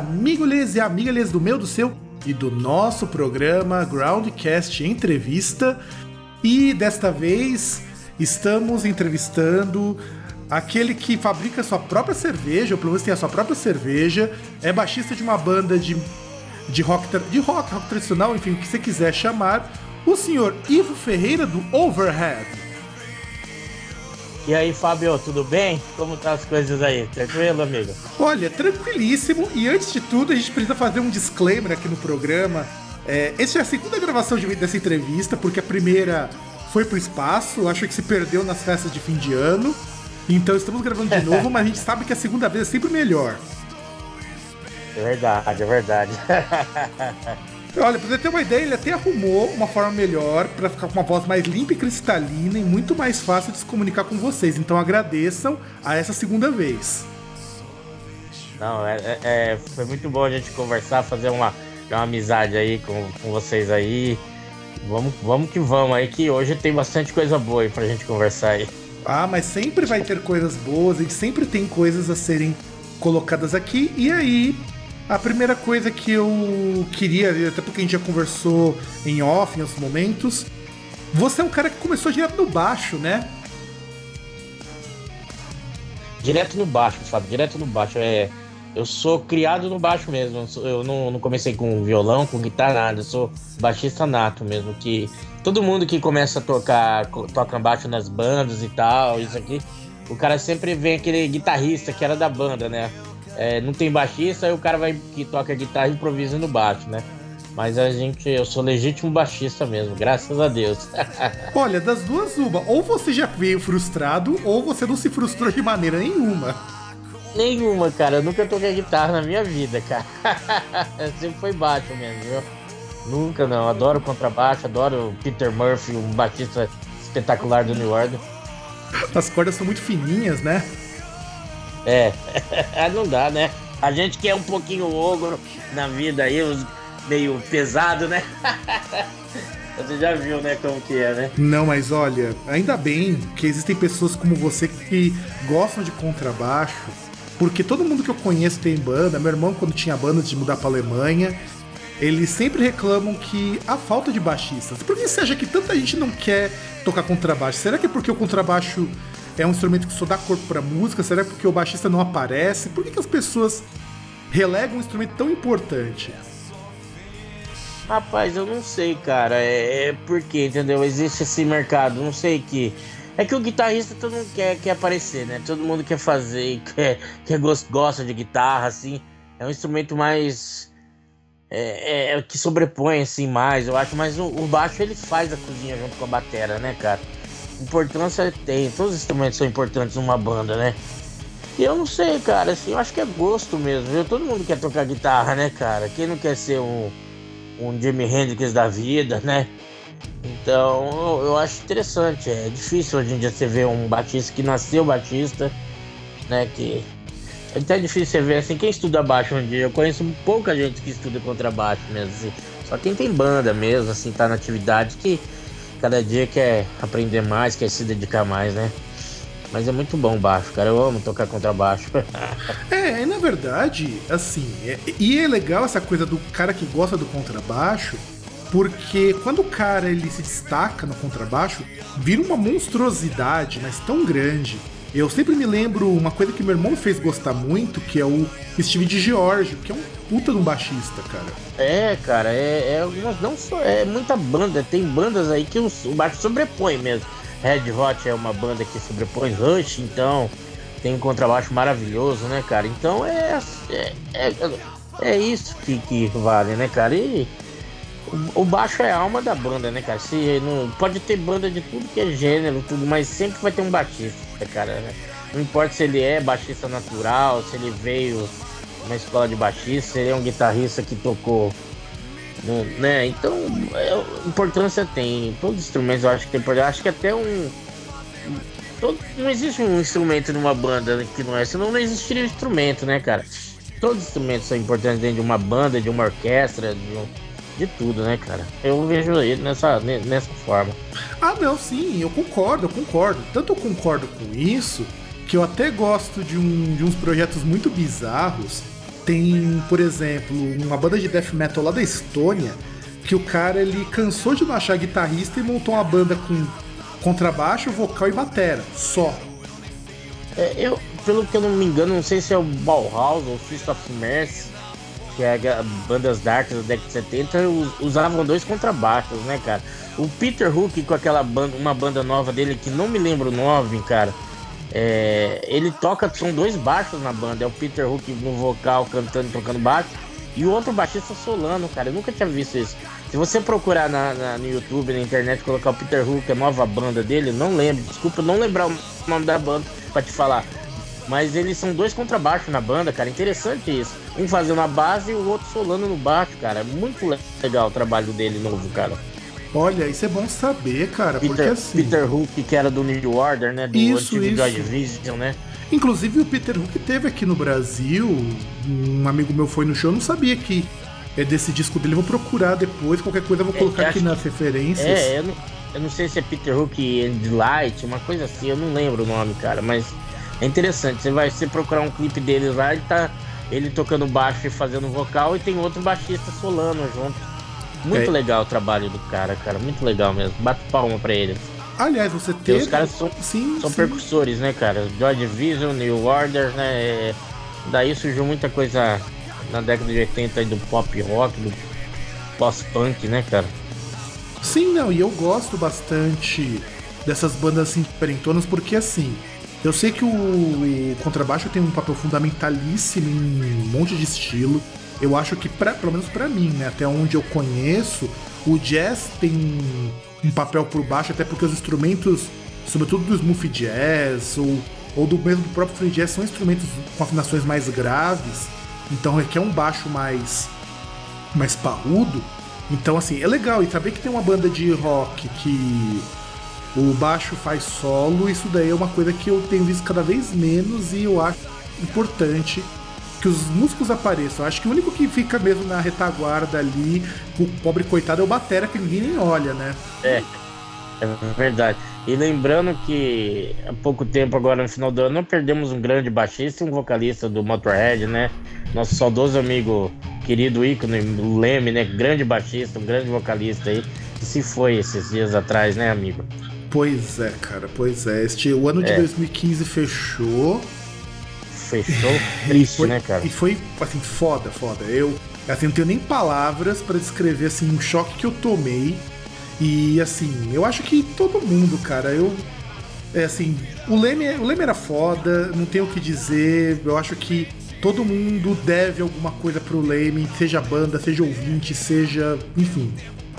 amigos e amigas do meu, do seu e do nosso programa Groundcast Entrevista. E desta vez estamos entrevistando aquele que fabrica sua própria cerveja, ou pelo menos tem a sua própria cerveja, é baixista de uma banda de, de, rock, de rock, rock tradicional, enfim, o que você quiser chamar, o senhor Ivo Ferreira do Overhead. E aí, Fábio, tudo bem? Como tá as coisas aí? Tranquilo, amigo? Olha, tranquilíssimo. E antes de tudo, a gente precisa fazer um disclaimer aqui no programa. É, essa é a segunda gravação de, dessa entrevista, porque a primeira foi pro espaço, acho que se perdeu nas festas de fim de ano. Então estamos gravando de novo, mas a gente sabe que a segunda vez é sempre melhor. É verdade, é verdade. Olha, pra você ter uma ideia, ele até arrumou uma forma melhor para ficar com uma voz mais limpa e cristalina e muito mais fácil de se comunicar com vocês. Então agradeçam a essa segunda vez. Não, é, é, é foi muito bom a gente conversar, fazer uma, uma amizade aí com, com vocês aí. Vamos, vamos que vamos aí, que hoje tem bastante coisa boa aí pra gente conversar aí. Ah, mas sempre vai ter coisas boas, a gente sempre tem coisas a serem colocadas aqui. E aí, a primeira coisa que eu queria, até porque a gente já conversou em off em outros momentos, você é um cara que começou direto no baixo, né? Direto no baixo, sabe? Direto no baixo. É, eu sou criado no baixo mesmo. Eu não, não comecei com violão, com guitarra, nada. Eu sou baixista nato mesmo. Que todo mundo que começa a tocar, toca baixo nas bandas e tal, isso aqui, o cara sempre vem aquele guitarrista que era da banda, né? É, não tem baixista, aí o cara vai que toca guitarra e improvisa no baixo, né? Mas a gente, eu sou legítimo baixista mesmo, graças a Deus. Olha, das duas, uma, ou você já veio frustrado, ou você não se frustrou de maneira nenhuma. Nenhuma, cara. Eu nunca toquei guitarra na minha vida, cara. Sempre foi baixo mesmo, viu? Nunca não. Adoro contrabaixo, adoro Peter Murphy, um baixista espetacular do New Order. As cordas são muito fininhas, né? É, não dá, né? A gente que é um pouquinho ogro na vida aí, meio pesado, né? Você já viu, né, como que é, né? Não, mas olha, ainda bem que existem pessoas como você que gostam de contrabaixo, porque todo mundo que eu conheço tem banda. Meu irmão, quando tinha banda de mudar pra Alemanha, eles sempre reclamam que a falta de baixistas. Por que você acha que tanta gente não quer tocar contrabaixo? Será que é porque o contrabaixo é um instrumento que só dá corpo pra música? Será porque o baixista não aparece? Por que, que as pessoas relegam um instrumento tão importante? Rapaz, eu não sei, cara. É, é porque, entendeu? Existe esse mercado, não sei que. É que o guitarrista todo mundo quer, quer aparecer, né? Todo mundo quer fazer, quer, quer gosta de guitarra, assim. É um instrumento mais. É, é, é que sobrepõe, assim, mais, eu acho. Mas o, o baixo ele faz a cozinha junto com a batera, né, cara? Importância tem, todos os instrumentos são importantes numa banda, né? E eu não sei, cara, assim, eu acho que é gosto mesmo, viu? Todo mundo quer tocar guitarra, né, cara? Quem não quer ser um, um Jimi Hendrix da vida, né? Então, eu, eu acho interessante. É difícil hoje em dia você ver um batista que nasceu batista, né? Que é até difícil você ver assim, quem estuda baixo um dia. Eu conheço pouca gente que estuda contrabaixo mesmo, assim. Só quem tem banda mesmo, assim, tá na atividade que cada dia quer aprender mais, quer se dedicar mais, né? Mas é muito bom o baixo, cara. Eu amo tocar contrabaixo. é, na verdade, assim, é, e é legal essa coisa do cara que gosta do contrabaixo, porque quando o cara ele se destaca no contrabaixo, vira uma monstruosidade, mas tão grande. Eu sempre me lembro uma coisa que meu irmão fez gostar muito, que é o Steve de Giorgio, que é um puta de um baixista, cara. É, cara, é, é não só é muita banda, tem bandas aí que o, o baixo sobrepõe mesmo. Red Hot é uma banda que sobrepõe Rush, então tem um contrabaixo maravilhoso, né, cara? Então é é, é, é isso que, que vale, né, cara? E o baixo é a alma da banda, né, cara? Se, não, pode ter banda de tudo que é gênero, tudo, mas sempre vai ter um baixista, cara. Né? Não importa se ele é baixista natural, se ele veio uma escola de baixista, se ele é um guitarrista que tocou. No, né? Então, é, importância tem. Todos os instrumentos eu acho que tem importância. Acho que até um. Todo, não existe um instrumento numa banda que não é, senão não existiria um instrumento, né, cara? Todos os instrumentos são importantes dentro de uma banda, de uma orquestra, de um de tudo, né, cara? Eu vejo ele nessa, nessa forma. Ah, não, sim, eu concordo, eu concordo. Tanto eu concordo com isso, que eu até gosto de, um, de uns projetos muito bizarros. Tem, por exemplo, uma banda de death metal lá da Estônia, que o cara ele cansou de não achar guitarrista e montou uma banda com contrabaixo, vocal e batera, só. É, eu, pelo que eu não me engano, não sei se é o Bauhaus ou Fist of Mercy, que é bandas dark da década de 70, usavam dois contrabaixos, né, cara? O Peter Hook com aquela banda, uma banda nova dele que não me lembro o nome, cara. É, ele toca, são dois baixos na banda. É o Peter Hook no vocal cantando tocando baixo. E o outro baixista solano, cara. Eu nunca tinha visto isso. Se você procurar na, na, no YouTube, na internet, colocar o Peter Hook, a nova banda dele, não lembro. Desculpa não lembrar o nome da banda pra te falar. Mas eles são dois contrabaixos na banda, cara. Interessante isso. Um fazendo a base e o outro solando no baixo, cara. Muito legal o trabalho dele novo, cara. Olha, isso é bom saber, cara. Peter, porque assim. Peter Hook, que era do New Order, né? Do isso, antigo isso. Joy Division, né? Inclusive o Peter Hook teve aqui no Brasil. Um amigo meu foi no show, eu não sabia que é desse disco dele. Eu vou procurar depois, qualquer coisa eu vou colocar É, aqui nas referências. É, eu não, eu não sei se é Peter Hook and Light, uma coisa assim, eu não lembro o nome, cara, mas é interessante. Você vai você procurar um clipe deles lá, ele tá ele tocando baixo e fazendo vocal e tem outro baixista solano junto. Muito É. legal o trabalho do cara, cara, muito legal mesmo. Bato palma pra ele. Aliás, você teve. os caras são, sim, são sim. percussores, né, cara? Joy Division, New Order, né? Daí surgiu muita coisa na década de 80 aí do pop rock, do pós-punk, né, cara? Sim, não, e eu gosto bastante dessas bandas assim diferentonas, porque assim, eu sei que o contrabaixo tem um papel fundamentalíssimo em um monte de estilo. Eu acho que, pra, pelo menos pra mim, né, até onde eu conheço, o jazz tem um papel por baixo, até porque os instrumentos, sobretudo do smooth jazz ou, ou do mesmo do próprio free jazz, são instrumentos com afinações mais graves, então requer um baixo mais mais parrudo. Então, assim, é legal. E saber que tem uma banda de rock que o baixo faz solo, isso daí é uma coisa que eu tenho visto cada vez menos e eu acho importante que os músicos apareçam. Acho que o único que fica mesmo na retaguarda ali, o pobre coitado, é o Batera, que ninguém nem olha, né? É, é verdade. E lembrando que há pouco tempo, agora no final do ano, perdemos um grande baixista e um vocalista do Motorhead, né? Nosso saudoso amigo, querido ícone, Leme, né? Grande baixista, um grande vocalista aí, que se foi esses dias atrás, né, amigo? Pois é, cara, pois é. Este, o ano de É. 2015 fechou. Fechou E triste, foi, né, cara? E foi, assim, foda, foda. Eu, assim, não tenho nem palavras pra descrever, assim, o choque que eu tomei. E, assim, eu acho que todo mundo, cara, eu... É assim, o Leme, o Leme era foda, não tenho o que dizer. Eu acho que todo mundo deve alguma coisa pro Leme, seja banda, seja ouvinte, seja... Enfim,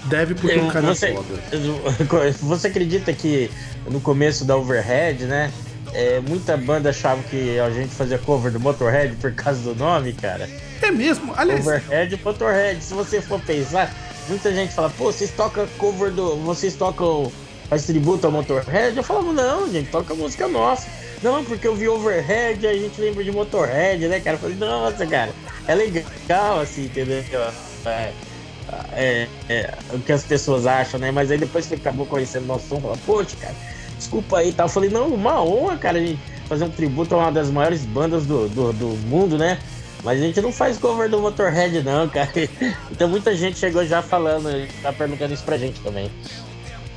deve porque o cara você, é foda. você acredita que no começo da Overhead, né? é, muita banda achava que a gente fazia cover do Motorhead por causa do nome, cara. É mesmo? Aliás, Overhead e Motorhead. Se você for pensar, muita gente fala, pô, vocês tocam cover do. Vocês tocam. Faz tributo ao Motorhead? Eu falava, não, gente, toca música nossa. Não, porque eu vi Overhead, a gente lembra de Motorhead, né, cara? Eu falei, nossa, cara, é legal, assim, entendeu? É, é, é, o que as pessoas acham, né? Mas aí depois que acabou conhecendo nosso som, fala, poxa, cara, desculpa aí, tá? Eu falei, não, uma honra, cara, a gente fazer um tributo a uma das maiores bandas do, do, do mundo, né? Mas a gente não faz cover do Motorhead, não, cara. Então muita gente chegou já falando, tá perguntando isso pra gente também.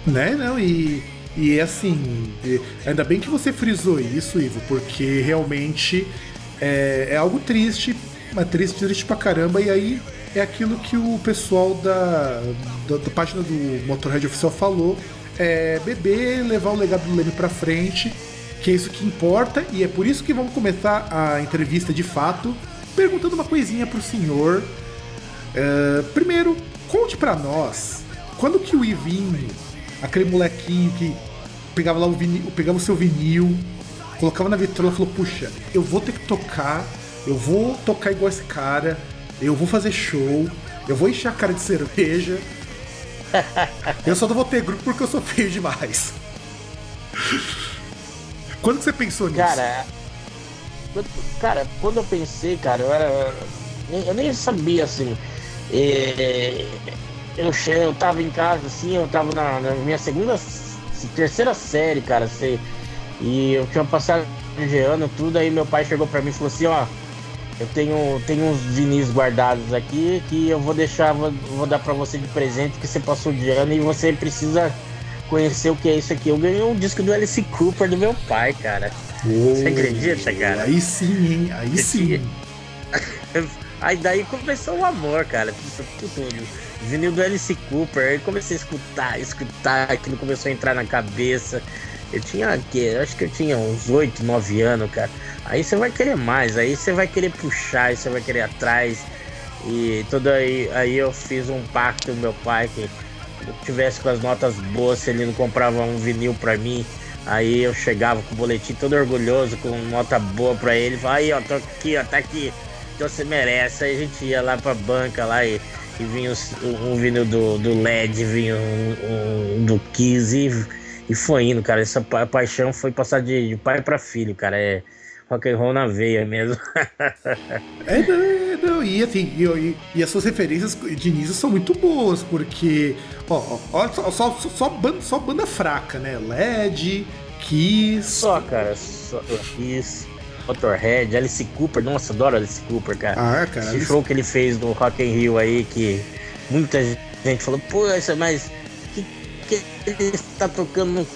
Né, não, e, e assim, e- ainda bem que você frisou isso, Ivo, porque realmente é, é algo triste, mas triste, triste pra caramba, e aí é aquilo que o pessoal da, da, da página do Motorhead Oficial falou, é beber, levar o legado do Leme pra frente, que é isso que importa, e é por isso que vamos começar a entrevista de fato, perguntando uma coisinha pro senhor, é, primeiro, conte pra nós, quando que o Ivinho, aquele molequinho que pegava lá o vinil, pegava o seu vinil, colocava na vitrola e falou: Puxa, eu vou ter que tocar, eu vou tocar igual esse cara, eu vou fazer show, eu vou encher a cara de cerveja. eu só não vou ter grupo porque eu sou feio demais. Quando que você pensou nisso? Cara, cara, quando eu pensei, cara, eu era. Eu nem sabia assim. É, eu, eu tava em casa, assim, eu tava na, na minha segunda, terceira série, cara, assim, e eu tinha passado de ano, tudo, aí meu pai chegou pra mim e falou assim, ó, eu tenho, tenho uns vinis guardados aqui que eu vou deixar, vou, vou dar pra você de presente que você passou de ano e você precisa conhecer o que é isso aqui. Eu ganhei um disco do Alice Cooper do meu pai, cara. Oh, você acredita, cara? Aí sim, hein? Aí sim. Aí daí começou o amor, cara. Tudo. Vinil do Alice Cooper. Aí comecei a escutar, escutar, aquilo começou a entrar na cabeça. Eu tinha que, acho que eu tinha uns 8, 9 anos, cara. Aí você vai querer mais, aí você vai querer puxar, aí você vai querer atrás. E tudo aí, aí eu fiz um pacto com meu pai que eu tivesse com as notas boas, se ele não comprava um vinil pra mim. Aí eu chegava com o boletim todo orgulhoso, com nota boa pra ele. Falava, aí ó, tô aqui, ó, tá aqui. Então você merece. Aí a gente ia lá pra banca lá e, e vinha um, um vinil do, do LED, vinha um, um do Kiss e, e foi indo, cara. Essa pa paixão foi passar de, de pai pra filho, cara. É rock and roll na veia mesmo. é, não, não, e assim, e, e, as suas referências de início são muito boas, porque, ó, ó só, só, só, banda, só banda fraca, né? LED, Kiss. Só, cara, só Kiss. Motorhead, Alice Cooper, nossa, adoro Alice Cooper, cara. Ah, cara. Esse Alice... show que ele fez no Rock in Rio aí, que muita gente falou, pô, mas que ele está tocando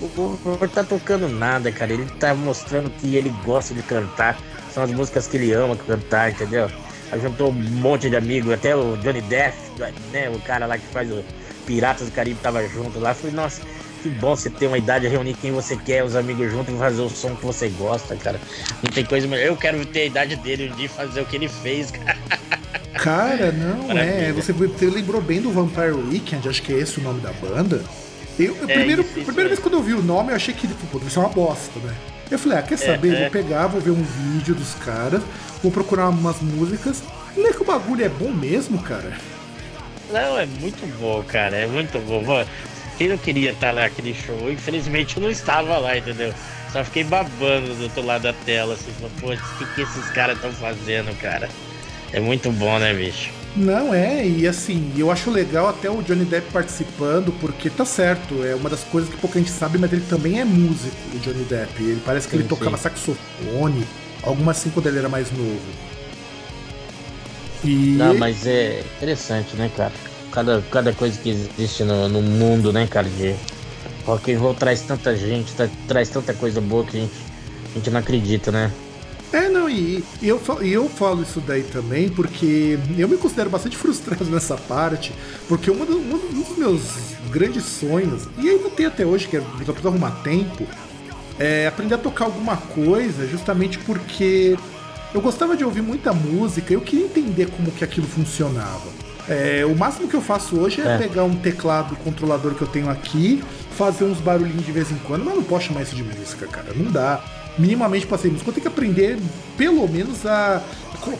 o tá tocando nada, cara. Ele tá mostrando que ele gosta de cantar. São as músicas que ele ama cantar, entendeu? Aí juntou um monte de amigos, até o Johnny Depp, né? O cara lá que faz o Piratas do Caribe tava junto lá. falei, nossa, que bom você ter uma idade, reunir quem você quer, os amigos juntos e fazer o som que você gosta, cara. Não tem coisa melhor. Eu quero ter a idade dele um dia fazer o que ele fez, cara. Cara, não, é. Você, você lembrou bem do Vampire Weekend, acho que é esse o nome da banda. Eu, eu é, primeiro, isso, primeira é. vez quando eu vi o nome, eu achei que pô, deve ser uma bosta, né? Eu falei, ah, quer saber? É, vou é. pegar, vou ver um vídeo dos caras, vou procurar umas músicas. E é que o bagulho é bom mesmo, cara. Não, é muito bom, cara. É muito bom. Quem não queria estar naquele show, infelizmente eu não estava lá, entendeu? Só fiquei babando do outro lado da tela, assim, pô, o que, que esses caras estão fazendo, cara? É muito bom, né, bicho? Não, é, e assim, eu acho legal até o Johnny Depp participando, porque tá certo, é uma das coisas que pouca gente sabe, mas ele também é músico, o Johnny Depp. Ele parece que sim, ele tocava sim. saxofone, alguma assim quando ele era mais novo. E... Não, mas é interessante, né, cara? Cada, cada coisa que existe no, no mundo, né, cara, de rock and roll traz tanta gente, tá, traz tanta coisa boa que a gente, a gente não acredita, né? É, não, e, e eu, e eu falo isso daí também porque eu me considero bastante frustrado nessa parte, porque uma do, um dos meus grandes sonhos, e ainda tem até hoje, que é só preciso arrumar tempo, é aprender a tocar alguma coisa, justamente porque eu gostava de ouvir muita música, eu queria entender como que aquilo funcionava. É, o máximo que eu faço hoje é, é, pegar um teclado controlador que eu tenho aqui, fazer uns barulhinhos de vez em quando, mas não posso chamar isso de música, cara. Não dá minimamente passei música, eu tenho que aprender pelo menos a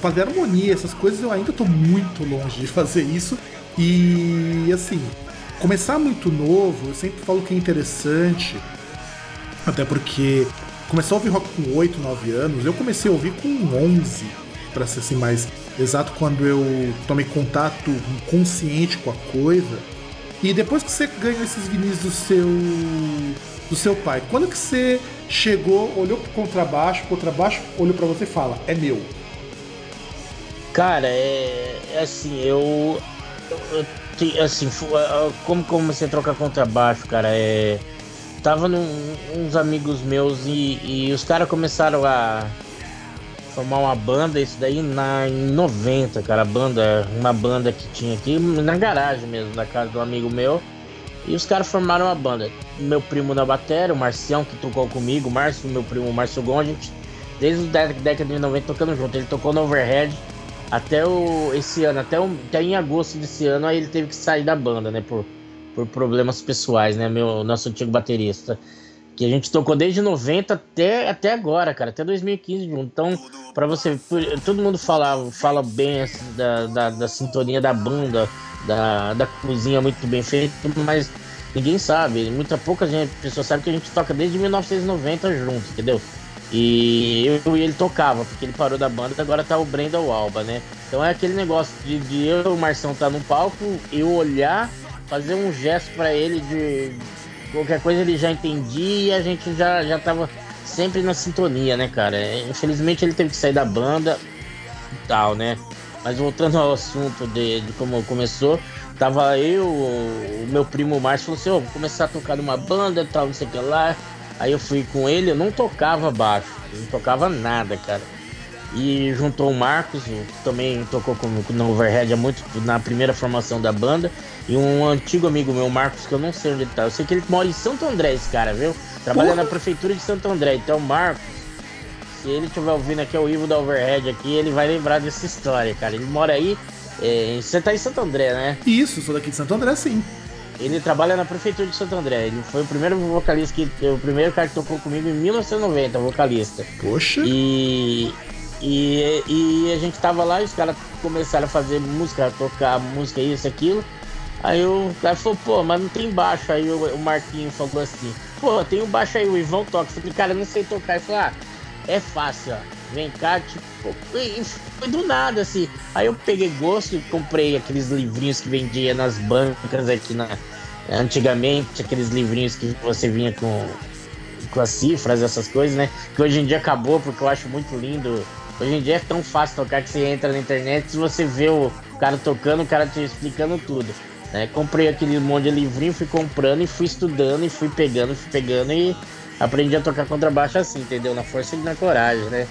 fazer harmonia, essas coisas eu ainda estou muito longe de fazer isso. E assim, começar muito novo, eu sempre falo que é interessante, até porque começar a ouvir rock com 8, 9 anos, eu comecei a ouvir com 11, para ser assim mais exato, quando eu tomei contato consciente com a coisa. E depois que você ganhou esses vinis do seu do seu pai, quando que você chegou, olhou pro contrabaixo, o contrabaixo olhou para você e fala: é meu. Cara, é, é assim, eu, eu, eu assim, como comecei a trocar contrabaixo, cara, é tava num, uns amigos meus e, e os caras começaram a formar uma banda, isso daí na, em 90, cara, banda, uma banda que tinha aqui na garagem mesmo, na casa do amigo meu. E os caras formaram uma banda. Meu primo na bateria, o Marcião, que tocou comigo, o Márcio, meu primo Márcio Gon, a gente, desde a década de 90 tocando junto. Ele tocou no Overhead, até o, esse ano, até, o, até em agosto desse ano, aí ele teve que sair da banda, né? Por, por problemas pessoais, né? Meu nosso antigo baterista. Que a gente tocou desde 90 até, até agora, cara, até 2015 junto. Então, para você. Todo mundo fala, fala bem assim, da, da, da, sintonia da banda, da, da cozinha muito bem feita, mas ninguém sabe. Muita pouca gente, pessoa sabe que a gente toca desde 1990 junto, entendeu? E eu e ele tocava, porque ele parou da banda, agora tá o Brenda Alba, né? Então é aquele negócio de, de eu o Marção tá no palco, eu olhar, fazer um gesto para ele de qualquer coisa ele já entendia e a gente já, já tava sempre na sintonia, né, cara? Infelizmente ele teve que sair da banda e tal, né? Mas voltando ao assunto de, de como começou, tava eu, o meu primo Márcio falou assim, oh, vou começar a tocar numa banda e tal, não sei o que lá. Aí eu fui com ele, eu não tocava baixo, não tocava nada, cara. E juntou o Marcos, que também tocou com, no Overhead há muito na primeira formação da banda. E um antigo amigo meu, Marcos, que eu não sei onde ele tá. Eu sei que ele mora em Santo André, esse cara, viu? Trabalha Porra. na prefeitura de Santo André. Então, Marcos, se ele estiver ouvindo aqui o Ivo da Overhead aqui, ele vai lembrar dessa história, cara. Ele mora aí. É, você tá em Santo André, né? Isso, sou daqui de Santo André, sim. Ele trabalha na prefeitura de Santo André. Ele foi o primeiro vocalista que. O primeiro cara que tocou comigo em 1990, vocalista. Poxa! E. E, e a gente tava lá e os caras começaram a fazer música, a tocar música, isso, aquilo. Aí o cara falou, pô, mas não tem baixo. Aí o, o Marquinho falou assim, pô, tem um baixo aí, o Ivão toca. Eu falei, cara, eu não sei tocar. Ele falou, ah, é fácil, ó. Vem cá, tipo, foi, do nada, assim. Aí eu peguei gosto e comprei aqueles livrinhos que vendia nas bancas aqui na. Antigamente, aqueles livrinhos que você vinha com, com as cifras, essas coisas, né? Que hoje em dia acabou, porque eu acho muito lindo. Hoje em dia é tão fácil tocar que você entra na internet e você vê o cara tocando, o cara te explicando tudo. Né? Comprei aquele monte de livrinho, fui comprando e fui estudando e fui pegando, fui pegando e aprendi a tocar contrabaixo assim, entendeu? Na força e na coragem, né?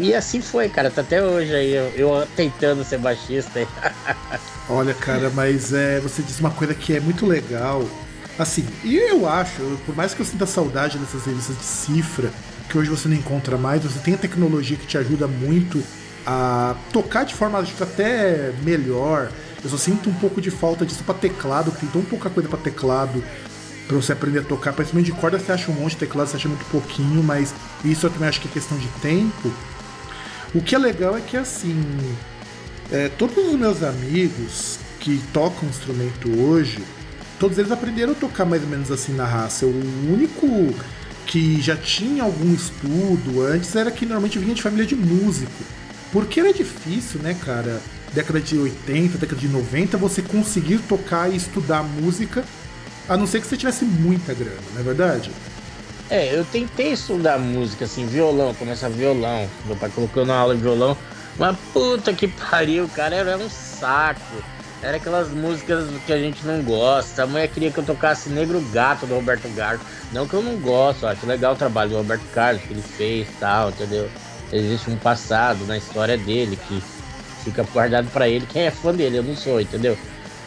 E assim foi, cara, tá até hoje aí, eu, eu tentando ser baixista. Olha, cara, mas é, você disse uma coisa que é muito legal. Assim, e eu acho, por mais que eu sinta saudade dessas revistas de cifra, que hoje você não encontra mais, você tem a tecnologia que te ajuda muito a tocar de forma acho até melhor. Eu só sinto um pouco de falta disso para teclado, que tem tão pouca coisa para teclado para você aprender a tocar. Principalmente de corda você acha um monte, de teclado você acha muito pouquinho, mas isso eu também acho que é questão de tempo. O que é legal é que assim, é, todos os meus amigos que tocam instrumento hoje, todos eles aprenderam a tocar mais ou menos assim na raça. O único que já tinha algum estudo antes era que normalmente vinha de família de músico. Porque era difícil, né, cara? Década de 80, década de 90, você conseguir tocar e estudar música, a não ser que você tivesse muita grana, não é verdade? É, eu tentei estudar música, assim, violão, começar violão. Meu pai colocou na aula de violão. Mas puta que pariu, cara, era um saco. Era aquelas músicas que a gente não gosta. A mulher queria que eu tocasse Negro Gato do Roberto Carlos. Não que eu não gosto, acho legal o trabalho do Roberto Carlos que ele fez tal, entendeu? Existe um passado na história dele que fica guardado para ele. Quem é fã dele, eu não sou, entendeu?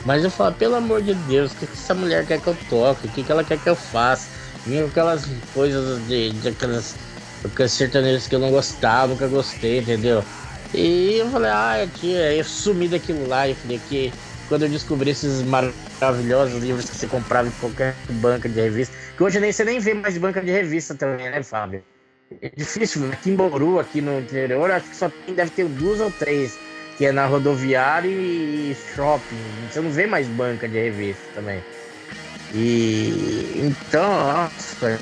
Mas eu falo, pelo amor de Deus, o que, que essa mulher quer que eu toque? O que, que ela quer que eu faça? Vinha aquelas coisas de, de aquelas, aquelas que eu não gostava, nunca gostei, entendeu? E eu falei, ah, tia, eu sumi daquilo lá. Eu falei que quando eu descobri esses maravilhosos livros que você comprava em qualquer banca de revista, que hoje nem você nem vê mais banca de revista também, né, Fábio? É difícil, aqui em Bauru, aqui no interior, acho que só tem, deve ter duas ou três, que é na rodoviária e shopping. Você não vê mais banca de revista também. E então, nossa,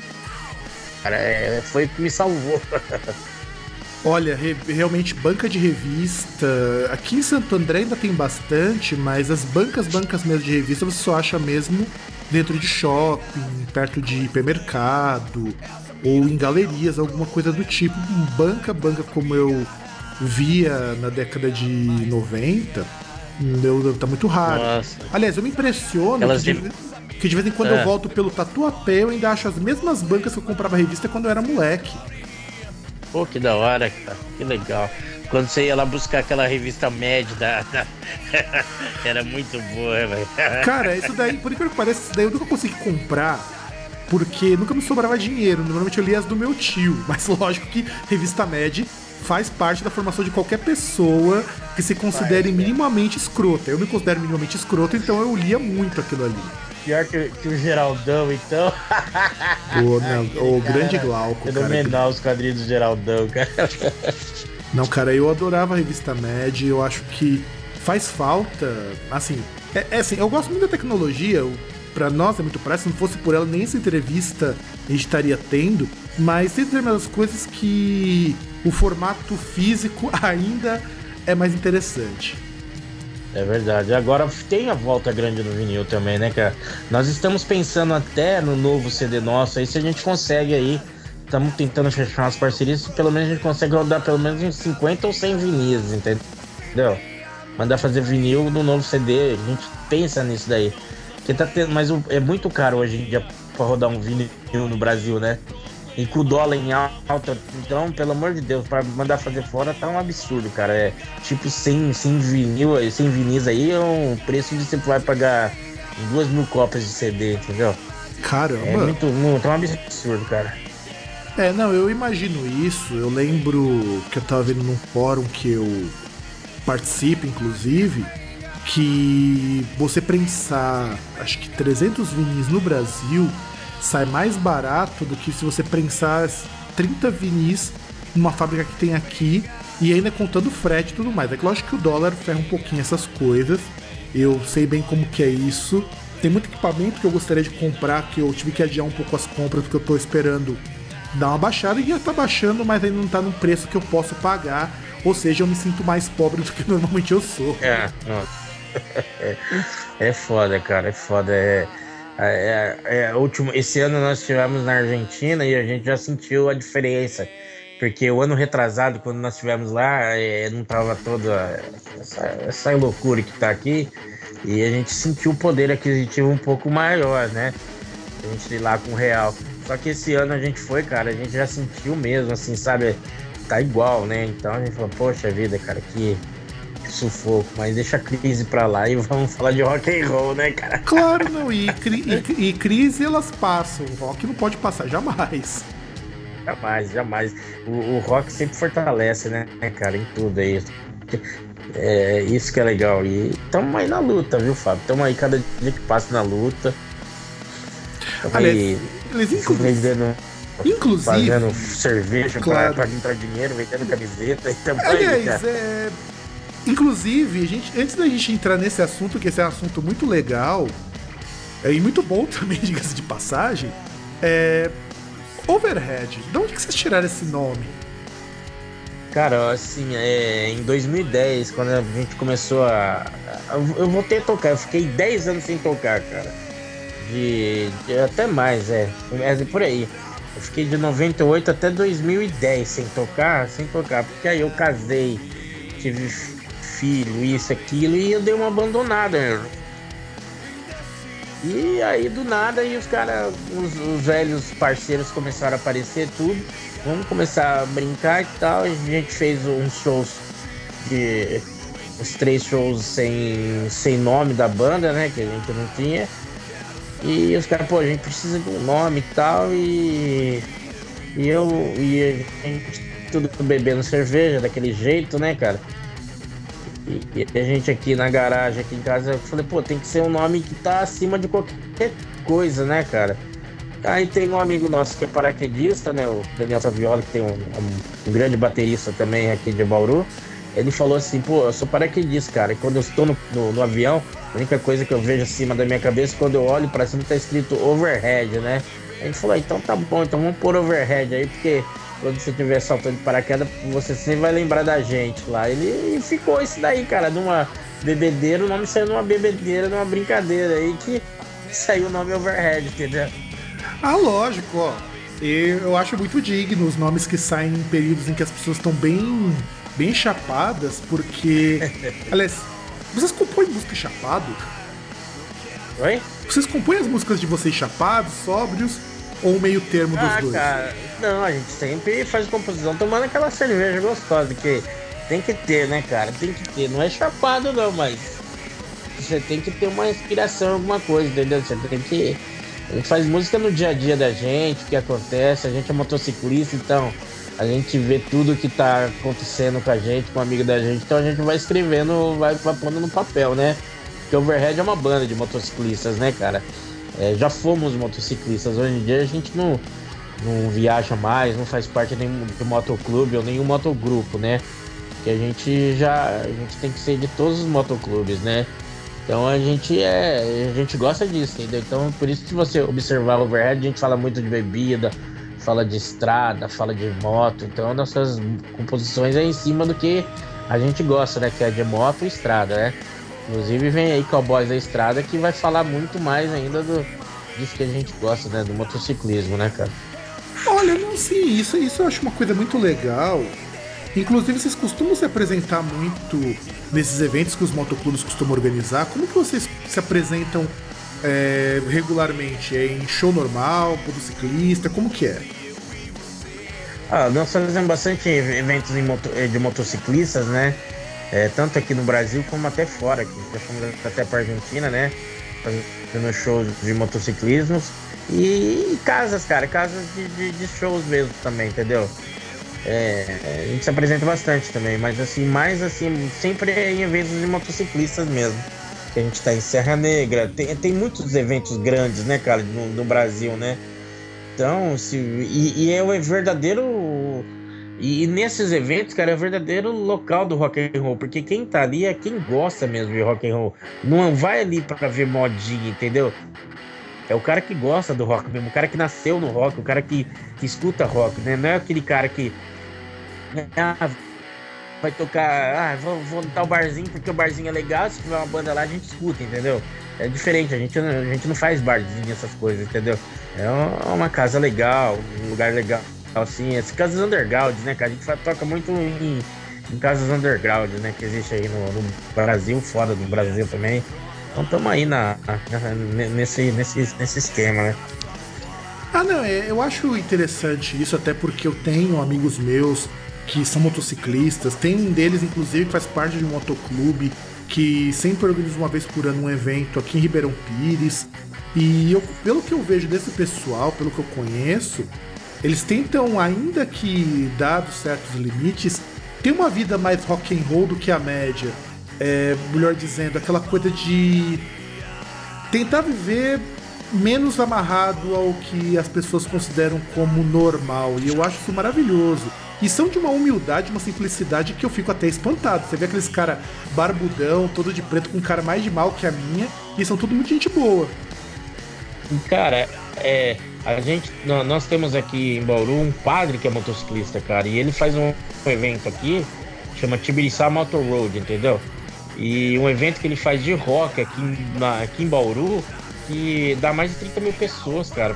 cara, é, foi o que me salvou. Olha, re realmente banca de revista. Aqui em Santo André ainda tem bastante, mas as bancas, bancas mesmo de revista você só acha mesmo dentro de shopping, perto de hipermercado ou em galerias, alguma coisa do tipo. Banca, banca como eu via na década de 90, meu, tá muito raro. Nossa. Aliás, eu me impressiono Elas que, de... que de vez em quando é. eu volto pelo Tatuapé, eu ainda acho as mesmas bancas que eu comprava revista quando eu era moleque. Pô, que da hora, cara. Que legal. Quando você ia lá buscar aquela revista média da. era muito boa, velho. Cara, isso daí, por incrível que pareça, isso daí eu nunca consegui comprar porque nunca me sobrava dinheiro. Normalmente eu lia as do meu tio, mas lógico que revista Med faz parte da formação de qualquer pessoa que se considere faz, minimamente é. escrota. Eu me considero minimamente escroto, então eu lia muito aquilo ali. Pior que, que o Geraldão, então. O, não, o cara, grande Glauco. Fenomenal os quadrinhos do Geraldão, cara. Não, cara, eu adorava a revista Mad, eu acho que faz falta, assim, é, é assim, eu gosto muito da tecnologia, para nós é muito prático, se não fosse por ela, nem essa entrevista a gente estaria tendo, mas tem determinadas coisas que o formato físico ainda é mais interessante. É verdade. Agora tem a volta grande no vinil também, né, cara? Nós estamos pensando até no novo CD nosso, aí se a gente consegue aí. Estamos tentando fechar umas parcerias, pelo menos a gente consegue rodar pelo menos uns 50 ou 100 vinis, entendeu? Mandar fazer vinil no novo CD, a gente pensa nisso daí. Que tá tendo, mas é muito caro hoje em dia pra rodar um vinil no Brasil, né? E com o dólar em alta, então, pelo amor de Deus, para mandar fazer fora tá um absurdo, cara. É tipo sem, sem vinil, sem vinis aí é um preço de você vai pagar duas mil cópias de CD, entendeu? Caramba! É muito, muito, é um absurdo, cara. É, não, eu imagino isso. Eu lembro que eu tava vendo num fórum que eu participo, inclusive, que você prensar, acho que 300 vinis no Brasil sai mais barato do que se você prensar 30 vinis numa fábrica que tem aqui e ainda contando frete e tudo mais. É que lógico que o dólar ferra um pouquinho essas coisas. Eu sei bem como que é isso. Tem muito equipamento que eu gostaria de comprar, que eu tive que adiar um pouco as compras porque eu tô esperando dar uma baixada e já tá baixando, mas ainda não tá num preço que eu posso pagar. Ou seja, eu me sinto mais pobre do que normalmente eu sou. É, é, é foda, cara, é foda. É é, é, é, último, esse ano nós estivemos na Argentina e a gente já sentiu a diferença. Porque o ano retrasado, quando nós estivemos lá, é, não tava toda essa, essa, loucura que tá aqui. E a gente sentiu o poder aquisitivo um pouco maior, né? A gente ir lá com o real. Só que esse ano a gente foi, cara, a gente já sentiu mesmo, assim, sabe? Tá igual, né? Então a gente falou, poxa vida, cara, que sufoco, mas deixa a crise pra lá e vamos falar de rock and roll, né, cara? Claro, não, e, e, e crise elas passam, o rock não pode passar jamais. Jamais, jamais. O, o, rock sempre fortalece, né, cara, em tudo aí. É isso que é legal. E estamos aí na luta, viu, Fábio? Estamos aí cada dia que passa na luta. Tamo Aliás, aí, eles vendendo, inclusive fazendo cerveja claro. para entrar dinheiro, vendendo camiseta. E Aliás, aí, é, Inclusive, gente, antes da gente entrar nesse assunto, que esse é um assunto muito legal é, e muito bom também, diga-se de passagem, é. Overhead, de onde que vocês tiraram esse nome? Cara, assim, é, em 2010, quando a gente começou a. Eu voltei a tocar, eu fiquei 10 anos sem tocar, cara. De, de, até mais, é. É por aí. Eu fiquei de 98 até 2010 sem tocar, sem tocar, porque aí eu casei, tive filho, isso, aquilo, e eu dei uma abandonada. Né? E aí do nada aí os caras, os, os, velhos parceiros começaram a aparecer tudo. Vamos começar a brincar e tal. A gente fez uns shows de. Três shows sem, sem nome da banda, né? Que a gente não tinha. E os caras, pô, a gente precisa de um nome e tal. E. E eu. E a gente tudo bebendo cerveja daquele jeito, né, cara? E, a gente aqui na garagem, aqui em casa, eu falei, pô, tem que ser um nome que tá acima de qualquer coisa, né, cara? Aí tem um amigo nosso que é paraquedista, né? O Daniel Saviola, que tem um, um, grande baterista também aqui de Bauru. Ele falou assim, pô, eu sou paraquedista, cara. E quando eu estou no, no, no, avião, a única coisa que eu vejo acima da minha cabeça, quando eu olho para cima, tá escrito overhead, né? A gente falou, então tá bom, então vamos pôr overhead aí, porque quando você estiver saltando de paraquedas, você sempre vai lembrar da gente lá. Ele ficou isso daí, cara, numa bebedeira, o nome saiu numa bebedeira, numa brincadeira aí que saiu o nome Overhead, entendeu? Ah, lógico, ó. Eu acho muito digno os nomes que saem em períodos em que as pessoas estão bem, bem chapadas, porque. Aliás, vocês compõem música chapado? Oi? Vocês compõem as músicas de vocês chapados, sóbrios? Ou meio termo dos ah, dois? Cara, não, a gente sempre faz composição tomando aquela cerveja gostosa que tem que ter, né, cara? Tem que ter. Não é chapado não, mas você tem que ter uma inspiração, alguma coisa, entendeu? Você tem que A gente faz música no dia a dia da gente, o que acontece, a gente é motociclista, então a gente vê tudo que tá acontecendo com a gente, com um amigo da gente, então a gente vai escrevendo, vai, vai pondo no papel, né? Porque Overhead é uma banda de motociclistas, né, cara? É, já fomos motociclistas, hoje em dia a gente não, não viaja mais, não faz parte nenhum do motoclube ou nenhum motogrupo, né? Que a gente já a gente tem que ser de todos os motoclubes, né? Então a gente é a gente gosta disso, entendeu? Então por isso que você observar o overhead, a gente fala muito de bebida, fala de estrada, fala de moto. Então nossas composições é em cima do que a gente gosta, né? Que é de moto e estrada, né? Inclusive vem aí Cowboys da Estrada que vai falar muito mais ainda do, disso que a gente gosta, né? Do motociclismo, né, cara? Olha, não sim, isso, isso eu acho uma coisa muito legal. Inclusive, vocês costumam se apresentar muito nesses eventos que os motoclubes costumam organizar. Como que vocês se apresentam é, regularmente? É em show normal, motociclista? Como que é? Ah, nós fazemos bastante eventos moto, eh, de motociclistas, né? É, tanto aqui no Brasil como até fora. Aqui. Já fomos até para Argentina, né? Fazendo shows de motociclismos. E casas, cara, casas de, de, de shows mesmo também, entendeu? É, a gente se apresenta bastante também, mas assim, mais assim, sempre é em eventos de motociclistas mesmo. Que a gente tá em Serra Negra, tem, tem muitos eventos grandes, né, cara, no, no Brasil, né? Então, se, e, e é o verdadeiro. E, nesses eventos, cara, é o verdadeiro local do rock and roll, porque quem tá ali é quem gosta mesmo de rock and roll. Não vai ali para ver modinha, entendeu? É o cara que gosta do rock mesmo, o cara que nasceu no rock, o cara que, que escuta rock, né? Não é aquele cara que ah, vai tocar, ah, vou, vou no tal barzinho porque o barzinho é legal, se tiver uma banda lá a gente escuta, entendeu? É diferente, a gente, a gente não faz barzinho, essas coisas, entendeu? É uma casa legal, um lugar legal, assim, as casas underground, né, cara? A gente toca muito em, em casas underground, né, que existe aí no, no Brasil, fora do Brasil também. Então estamos aí na, na, nesse, nesse, nesse esquema, né? Ah, não, é, eu acho interessante isso, até porque eu tenho amigos meus que são motociclistas, tem um deles, inclusive, que faz parte de um motoclube, que sempre organiza uma vez por ano um evento aqui em Ribeirão Pires. E eu, pelo que eu vejo desse pessoal, pelo que eu conheço, eles tentam, ainda que dados certos limites, ter uma vida mais rock and roll do que a média é, melhor dizendo, aquela coisa de tentar viver menos amarrado ao que as pessoas consideram como normal. E eu acho isso maravilhoso. E são de uma humildade, uma simplicidade que eu fico até espantado. Você vê aqueles cara barbudão, todo de preto, com cara mais de mal que a minha, e são tudo muito gente boa. Cara, é, a gente, nós temos aqui em Bauru um padre que é motociclista, cara, e ele faz um evento aqui, chama Tibiriçá Motor Road, entendeu? E um evento que ele faz de rock aqui, na, aqui em Bauru, que dá mais de 30 mil pessoas, cara.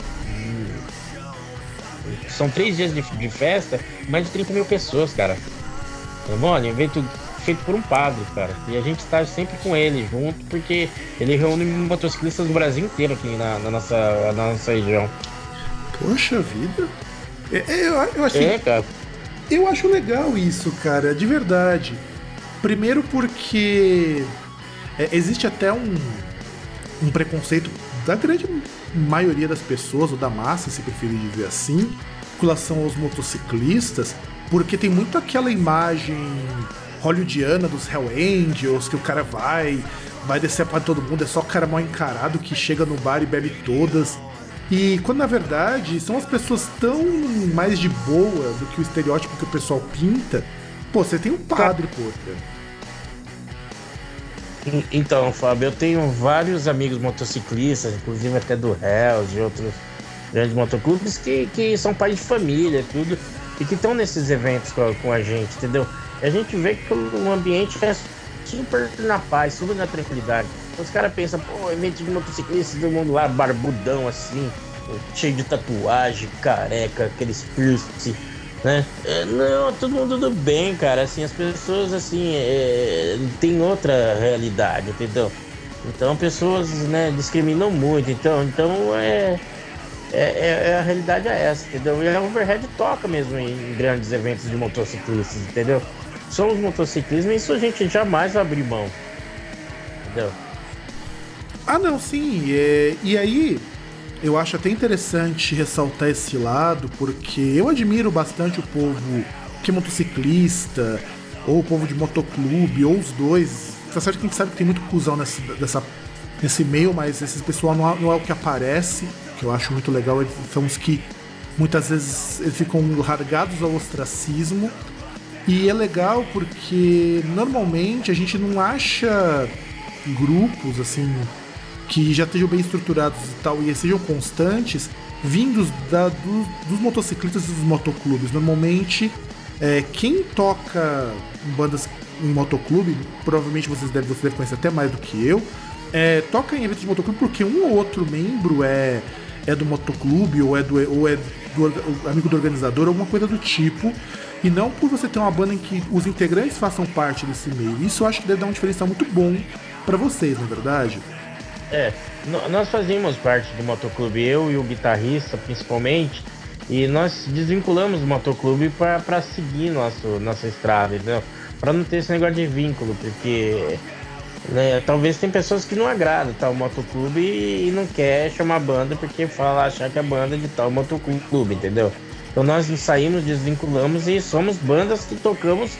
São três dias de, de festa, mais de 30 mil pessoas, cara. Tá bom? Evento feito por um padre, cara. E a gente tá sempre com ele junto, porque ele reúne motociclistas do Brasil inteiro aqui na, na nossa, na nossa região. Poxa vida! É, é, eu, assim, é, cara. Eu acho legal isso, cara, de verdade. Primeiro porque é, existe até um, um preconceito da grande maioria das pessoas, ou da massa, se preferir dizer assim, com relação aos motociclistas, porque tem muito aquela imagem hollywoodiana dos Hell Angels, que o cara vai, vai descer para todo mundo, é só o cara mal encarado que chega no bar e bebe todas. E quando na verdade são as pessoas tão mais de boa do que o estereótipo que o pessoal pinta, Pô, você tem um padre, pô. Então, Fábio, eu tenho vários amigos motociclistas, inclusive até do Hells e outros grandes motoclubes, que, que são pais de família, tudo, e que estão nesses eventos com a, com a, gente, entendeu? E a gente vê que o ambiente é super na paz, super na tranquilidade. Os caras pensam, pô, evento de motociclistas, todo mundo lá barbudão assim, cheio de tatuagem, careca, aqueles piercing né? É, não, todo mundo do bem, cara. Assim, as pessoas assim é, tem outra realidade, entendeu? Então pessoas né, discriminam muito. Então, então é, é, é, é a realidade é essa, entendeu? E a Overhead toca mesmo em grandes eventos de motociclistas, entendeu? Somos motociclistas, e isso a gente jamais vai abrir mão. Entendeu? Ah não, sim. É, e aí eu acho até interessante ressaltar esse lado, porque eu admiro bastante o povo que é motociclista, ou o povo de motoclube, ou os dois. Tá certo que a gente sabe que tem muito cuzão nesse, dessa, nesse meio, mas esse pessoal não, não é o que aparece, que eu acho muito legal. Eles são os que muitas vezes eles ficam largados ao ostracismo. E é legal porque normalmente a gente não acha grupos assim que já estejam bem estruturados e tal e sejam constantes vindos da, do, dos motociclistas e dos motoclubes. Normalmente, é, quem toca em bandas em motoclube, provavelmente vocês devem, você conhecer até mais do que eu, é, toca em eventos de motoclube porque um ou outro membro é, é do motoclube ou é do, ou é do amigo do organizador, alguma coisa do tipo. E não por você ter uma banda em que os integrantes façam parte desse meio. Isso eu acho que deve dar um diferencial muito bom para vocês, não é verdade? É, nós fazíamos parte do motoclube, eu e o guitarrista principalmente, e nós desvinculamos do motoclube para seguir nosso, nossa estrada, entendeu? Para não ter esse negócio de vínculo, porque né, talvez tem pessoas que não agradam tal motoclube e, não quer chamar banda porque fala achar que é banda de tal motoclube, entendeu? Então nós saímos, desvinculamos e somos bandas que tocamos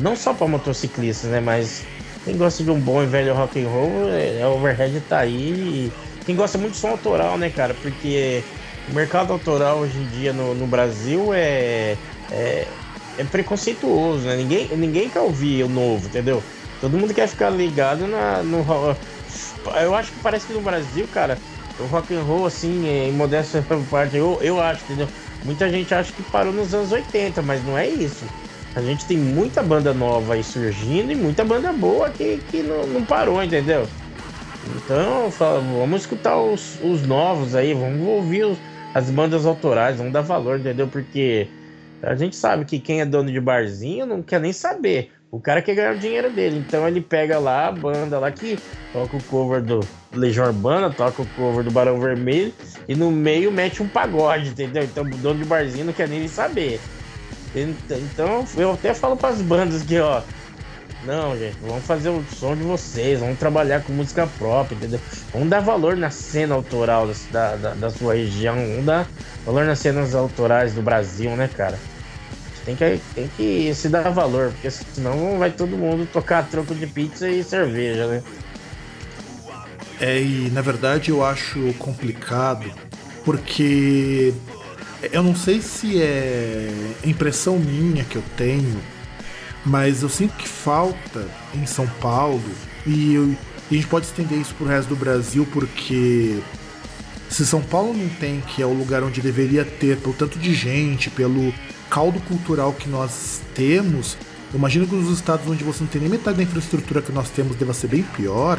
não só para motociclistas, né, mas quem gosta de um bom e velho rock and roll, é, é Overhead tá aí. E quem gosta muito de som autoral, né, cara? Porque o mercado autoral hoje em dia no, no Brasil é, é, é, preconceituoso, né? Ninguém, ninguém quer ouvir o novo, entendeu? Todo mundo quer ficar ligado na, no. Eu acho que parece que no Brasil, cara, o rock and roll, assim, em modéstia parte, eu, eu acho, entendeu? Muita gente acha que parou nos anos 80, mas não é isso. A gente tem muita banda nova aí surgindo e muita banda boa que, que não, não parou, entendeu? Então, vamos escutar os, os novos aí, vamos ouvir os, as bandas autorais, vamos dar valor, entendeu? Porque a gente sabe que quem é dono de barzinho não quer nem saber. O cara quer ganhar o dinheiro dele. Então ele pega lá a banda lá que toca o cover do Legião Urbana, toca o cover do Barão Vermelho e no meio mete um pagode, entendeu? Então o dono de barzinho não quer nem saber. Então eu até falo para as bandas que, ó, não, gente, vamos fazer o som de vocês, vamos trabalhar com música própria, entendeu? Vamos dar valor na cena autoral da, da, da sua região, vamos dar valor nas cenas autorais do Brasil, né, cara? Tem que, tem que se dar valor, porque senão vai todo mundo tocar troco de pizza e cerveja, né? É, e na verdade eu acho complicado, porque eu não sei se é impressão minha que eu tenho, mas eu sinto que falta em São Paulo, e, eu, e a gente pode estender isso pro resto do Brasil, porque se São Paulo não tem, que é o lugar onde deveria ter, pelo tanto de gente, pelo caldo cultural que nós temos, imagino que nos estados onde você não tem nem metade da infraestrutura que nós temos deva ser bem pior.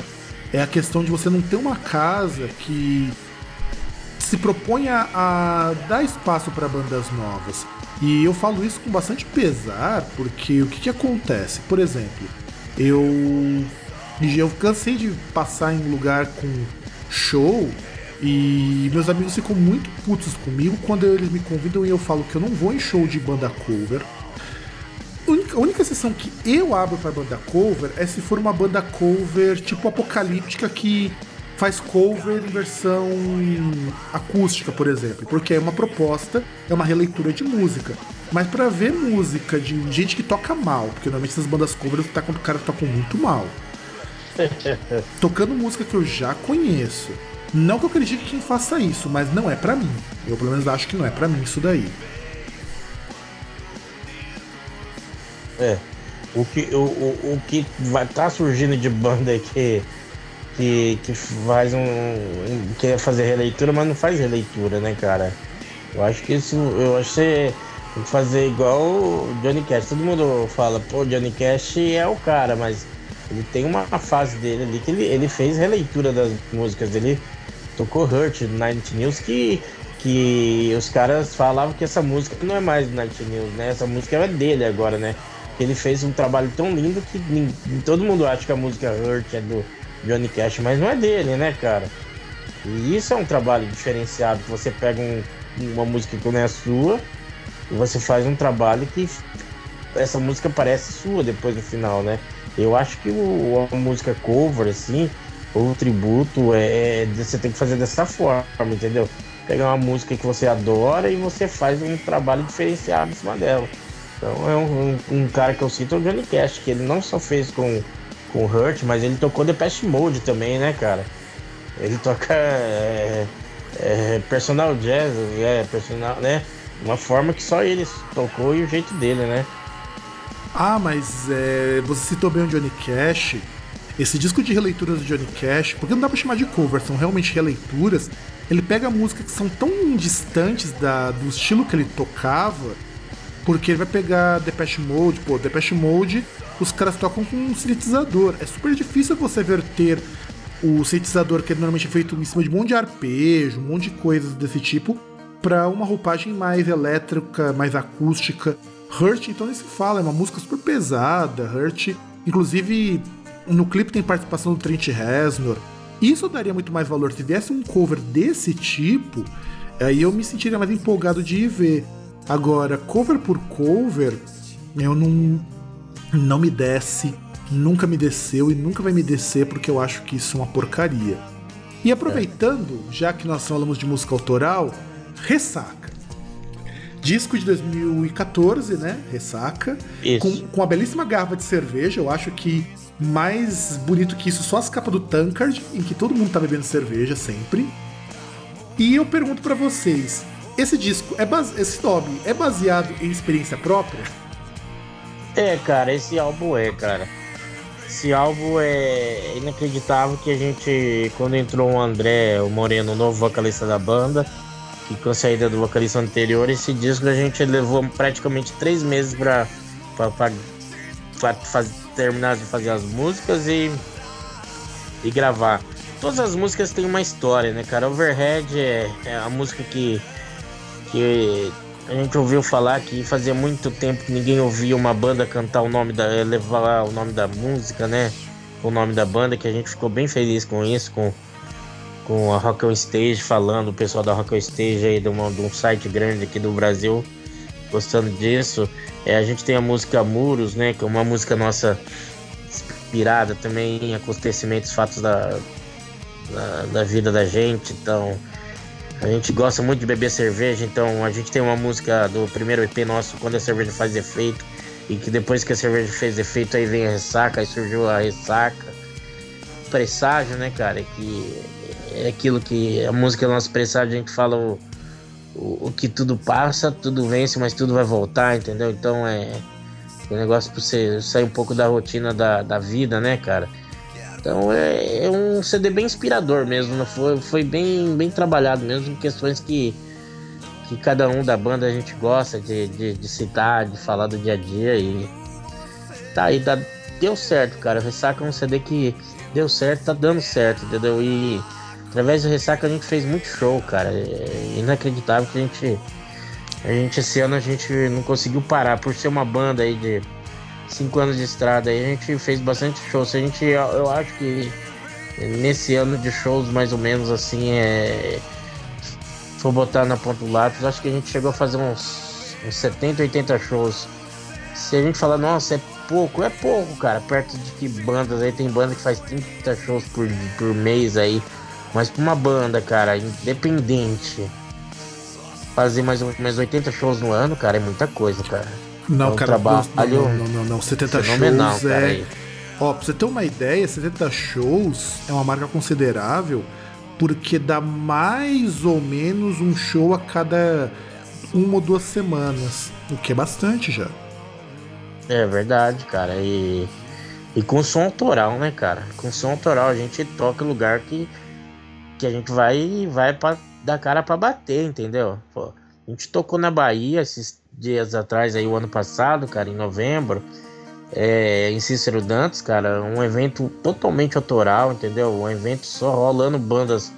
É a questão de você não ter uma casa que se propõe a, a dar espaço para bandas novas. E eu falo isso com bastante pesar, porque o que, que acontece? Por exemplo, eu eu cansei de passar em lugar com show e meus amigos ficam muito putos comigo quando eles me convidam e eu falo que eu não vou em show de banda cover. A única, exceção que eu abro para banda cover é se for uma banda cover tipo apocalíptica que faz cover em versão acústica, por exemplo, porque é uma proposta, é uma releitura de música. Mas para ver música de gente que toca mal, porque normalmente essas bandas covers tá quando o cara toca muito mal. Tocando música que eu já conheço. Não que eu acredite que quem faça isso, mas não é para mim. Eu pelo menos acho que não é para mim isso daí. É. O que, o, o, o que vai tá surgindo de banda que que, que faz um. quer fazer releitura, mas não faz releitura, né, cara? Eu acho que isso. Eu acho que fazer igual o Johnny Cash. Todo mundo fala, pô, Johnny Cash é o cara, mas ele tem uma fase dele ali que ele, ele fez releitura das músicas dele. Tocou Hurt Night News que, que os caras falavam que essa música não é mais do Night News, né? Essa música é dele agora, né? Ele fez um trabalho tão lindo que todo mundo acha que a música Hurt é do, Johnny Cash, mas não é dele, né, cara? E isso é um trabalho diferenciado. Você pega um, uma música que não é sua e você faz um trabalho que essa música parece sua depois do final, né? Eu acho que o, a música cover, assim, ou tributo, é, você tem que fazer dessa forma, entendeu? Pegar uma música que você adora e você faz um trabalho diferenciado em cima dela. Então é um, um, um cara que eu cito o Johnny Cash, que ele não só fez com, com Hurt, mas ele tocou The Past Mode também, né, cara? Ele toca é, é, personal jazz, é, personal, né? Uma forma que só ele tocou e o jeito dele, né? Ah, mas é, você citou bem o Johnny Cash. Esse disco de releituras do Johnny Cash, porque não dá pra chamar de cover, são realmente releituras. Ele pega músicas que são tão distantes da, do estilo que ele tocava, porque ele vai pegar Depeche Mode, pô, Depeche Mode, os caras tocam com um sintetizador. É super difícil você verter o sintetizador que é normalmente feito em cima de um monte de arpejo, um monte de coisas desse tipo, para uma roupagem mais elétrica, mais acústica. Hurt, então, nem se fala, é uma música super pesada. Hurt, inclusive, no clipe tem participação do Trent Reznor. Isso daria muito mais valor. Se viesse um cover desse tipo, aí eu me sentiria mais empolgado de ir ver. Agora, cover por cover, eu não, não me desce, nunca me desceu e nunca vai me descer porque eu acho que isso é uma porcaria. E aproveitando, já que nós falamos de música autoral, Ressaca. Disco de 2014, né? Ressaca. Com, com a belíssima garrafa de cerveja. Eu acho que mais bonito que isso, só as capas do Tankard, em que todo mundo tá bebendo cerveja sempre. E eu pergunto para vocês: esse disco, é base... esse nome, é baseado em experiência própria? É, cara, esse álbum é, cara. Esse álbum é inacreditável que a gente, quando entrou o André, o Moreno, o novo vocalista da banda, que com a saída do vocalista anterior, esse disco a gente levou praticamente três meses pra, pra, pra, pra fazer terminar de fazer as músicas e, e gravar. Todas as músicas têm uma história, né, cara? Overhead é, é a música que, que a gente ouviu falar que fazia muito tempo que ninguém ouvia uma banda cantar o nome da. levar o nome da música, né? O nome da banda, que a gente ficou bem feliz com isso, com, com a Rock on Stage falando, o pessoal da Rock on Stage aí de, uma, de um site grande aqui do Brasil gostando disso. É, a gente tem a música Muros, né? Que é uma música nossa inspirada também em acontecimentos, fatos da, da, da, vida da gente. Então, a gente gosta muito de beber cerveja. Então, a gente tem uma música do primeiro EP nosso, Quando a Cerveja Faz Efeito. E que depois que a cerveja fez efeito, aí vem a ressaca, aí surgiu a ressaca. Presságio, né, cara? Que é aquilo que a música é nosso presságio, a gente fala o o, o, que tudo passa, tudo vence, mas tudo vai voltar, entendeu? Então é, é um negócio pra você sair um pouco da rotina da, da vida, né, cara? Então é, é um CD bem inspirador mesmo, né? foi, foi bem, bem trabalhado mesmo, questões que, que cada um da banda a gente gosta de, de, de citar, de falar do dia a dia e tá aí, deu certo, cara. Ressaca é um CD que deu certo, tá dando certo, entendeu? E Através do Ressaca a gente fez muito show, cara. É inacreditável que a gente. A gente esse ano a gente não conseguiu parar por ser uma banda aí de cinco anos de estrada. Aí a gente fez bastante show. Se a gente, eu acho que nesse ano de shows mais ou menos assim é. For botar na ponta do lápis, acho que a gente chegou a fazer uns, uns 70, 80 shows. Se a gente falar, nossa, é pouco, é pouco, cara. Perto de que bandas aí, tem banda que faz 30 shows por, por mês aí. Mas pra uma banda, cara, independente, fazer mais, mais 80 shows no ano, cara, é muita coisa, cara. Não, é um cara, trabalho não, não, não, não, 70 shows é. Ó, pra você ter uma ideia, 70 shows é uma marca considerável porque dá mais ou menos um show a cada uma ou duas semanas, o que é bastante já. É verdade, cara. E, e com som autoral, né, cara? Com som autoral a gente toca em lugar que que a gente vai vai para dar cara para bater, entendeu? Pô, a gente tocou na Bahia esses dias atrás aí o ano passado, cara, em novembro, é, em Cícero Dantas, cara, um evento totalmente autoral, entendeu? Um evento só rolando bandas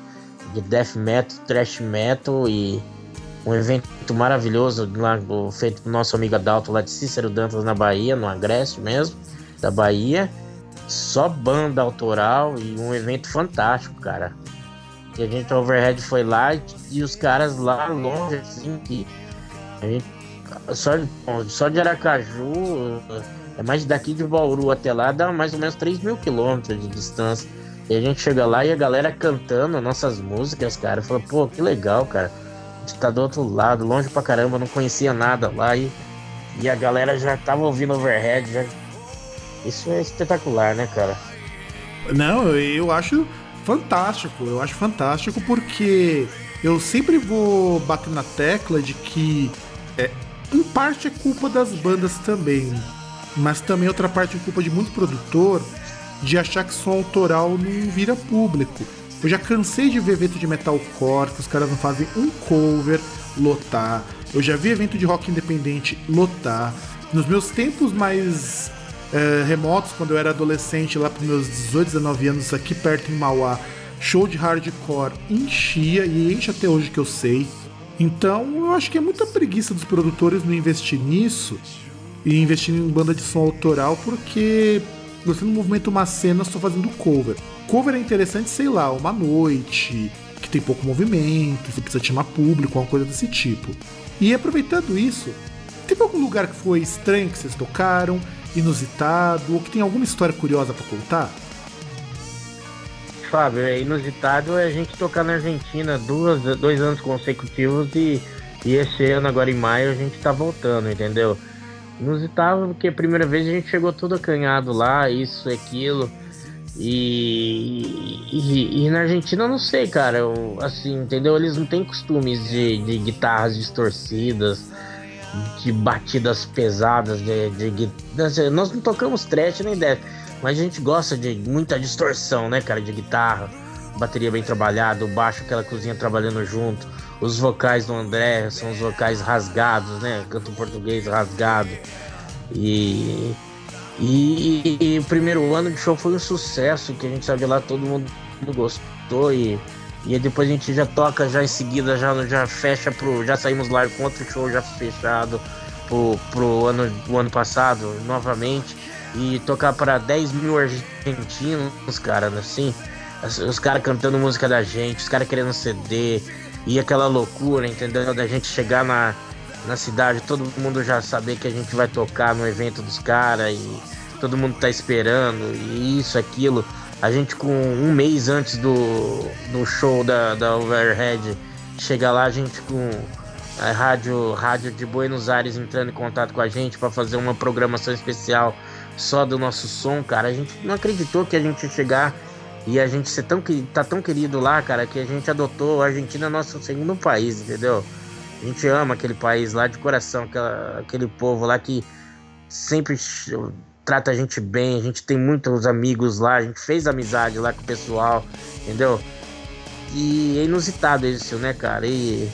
de death metal, thrash metal e um evento maravilhoso lá, feito pro nosso amigo Adalto lá de Cícero Dantas na Bahia, no Agreste mesmo, da Bahia. Só banda autoral e um evento fantástico, cara. Que a gente, overhead, foi lá e, os caras lá longe, assim, que a gente. Só, só de Aracaju, é mais daqui de Bauru até lá, dá mais ou menos 3 mil quilômetros de distância. E a gente chega lá e a galera cantando nossas músicas, cara. Fala, pô, que legal, cara. A gente tá do outro lado, longe pra caramba, não conhecia nada lá e, e a galera já tava ouvindo overhead. Já... Isso é espetacular, né, cara? Não, eu acho fantástico. Eu acho fantástico porque eu sempre vou bater na tecla de que é, em parte é culpa das bandas também, mas também outra parte é culpa de muito produtor de achar que som autoral não vira público. Eu já cansei de ver evento de metalcore que os caras não fazem um cover lotar. Eu já vi evento de rock independente lotar. Nos meus tempos mais é, remotos, quando eu era adolescente, lá para meus 18, 19 anos, aqui perto em Mauá, show de hardcore enchia e enche até hoje que eu sei. Então eu acho que é muita preguiça dos produtores não investir nisso e investir em banda de som autoral, porque você não movimenta uma cena só fazendo cover. Cover é interessante, sei lá, uma noite, que tem pouco movimento, você precisa chamar público, uma coisa desse tipo. E aproveitando isso, teve algum lugar que foi estranho que vocês tocaram, inusitado, ou que tem alguma história curiosa para contar? Fábio, é inusitado é a gente tocar na Argentina duas, dois anos consecutivos e, e esse ano, agora em maio, a gente tá voltando, entendeu? Inusitado porque a primeira vez a gente chegou todo acanhado lá, isso, aquilo. E, e, e, na Argentina eu não sei, cara. Eu, assim, entendeu? Eles não têm costumes de, de guitarras distorcidas, de batidas pesadas, de, de, de, Nós não tocamos trash nem death, mas a gente gosta de muita distorção, né, cara? De guitarra, bateria bem trabalhada, o baixo, aquela cozinha trabalhando junto. Os vocais do André são os vocais rasgados, né? Canto português rasgado. E, e, e, o primeiro ano de show foi um sucesso, que a gente saiu de lá, todo mundo gostou e, e depois a gente já toca já em seguida, já, já fecha pro. Já saímos lá com outro show já fechado pro, pro ano, o ano passado novamente. E tocar para 10 mil argentinos, cara, assim. Os caras cantando música da gente, os caras querendo CD, e aquela loucura, entendeu? Da gente chegar na, na cidade, todo mundo já saber que a gente vai tocar no evento dos caras e todo mundo tá esperando, e isso, aquilo. A gente com um mês antes do, do show da, da Overhead chegar lá, a gente com a rádio, rádio de Buenos Aires entrando em contato com a gente para fazer uma programação especial só do nosso som, cara. A gente não acreditou que a gente ia chegar e a gente ser tão, tá tão querido lá, cara, que a gente adotou a Argentina nosso segundo país, entendeu? A gente ama aquele país lá de coração, aquela, aquele povo lá que sempre trata a gente bem, a gente tem muitos amigos lá, a gente fez amizade lá com o pessoal, entendeu? E é inusitado isso, né, cara? E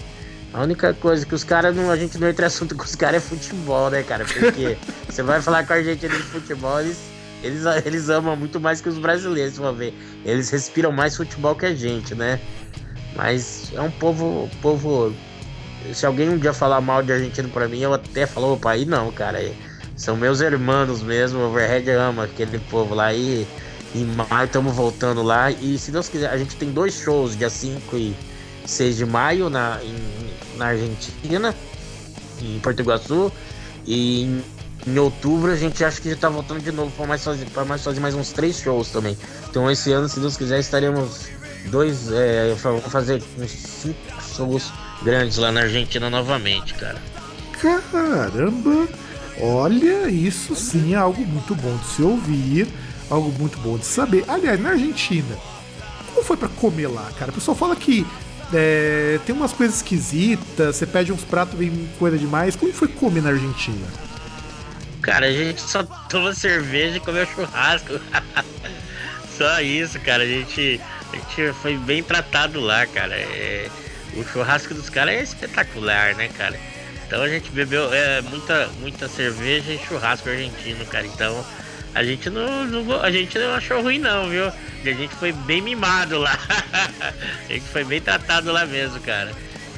a única coisa que os caras não. A gente não entra assunto com os caras é futebol, né, cara? Porque você vai falar com a gente de futebol, eles eles, eles amam muito mais que os brasileiros, vão ver. Eles respiram mais futebol que a gente, né? Mas é um povo. povo se alguém um dia falar mal de argentino pra mim, eu até falo, opa, aí não, cara. São meus irmãos mesmo. O Overhead ama aquele povo lá. E em maio estamos voltando lá. E se Deus quiser, a gente tem dois shows, dia 5 e 6 de maio na, em, na Argentina, em Porto Iguaçu. E em em outubro a gente acha que já tá voltando de novo para mais fazer, mais fazer mais uns três shows também. Então esse ano, se Deus quiser, estaremos dois, é, vamos fazer uns cinco shows grandes lá na Argentina novamente, cara. Caramba! Olha, isso sim é algo muito bom de se ouvir, algo muito bom de saber. Aliás, na Argentina, como foi para comer lá, cara? O pessoal fala que é, tem umas coisas esquisitas, você pede uns pratos, vem coisa demais. Como foi comer na Argentina? Cara, a gente só toma cerveja e comeu churrasco. só isso, cara. A gente, a gente foi bem tratado lá, cara. É, o churrasco dos caras é espetacular, né, cara? Então a gente bebeu é, muita, muita cerveja e churrasco argentino, cara. Então a gente não, não, a gente não achou ruim não, viu? A gente foi bem mimado lá. a gente foi bem tratado lá mesmo, cara.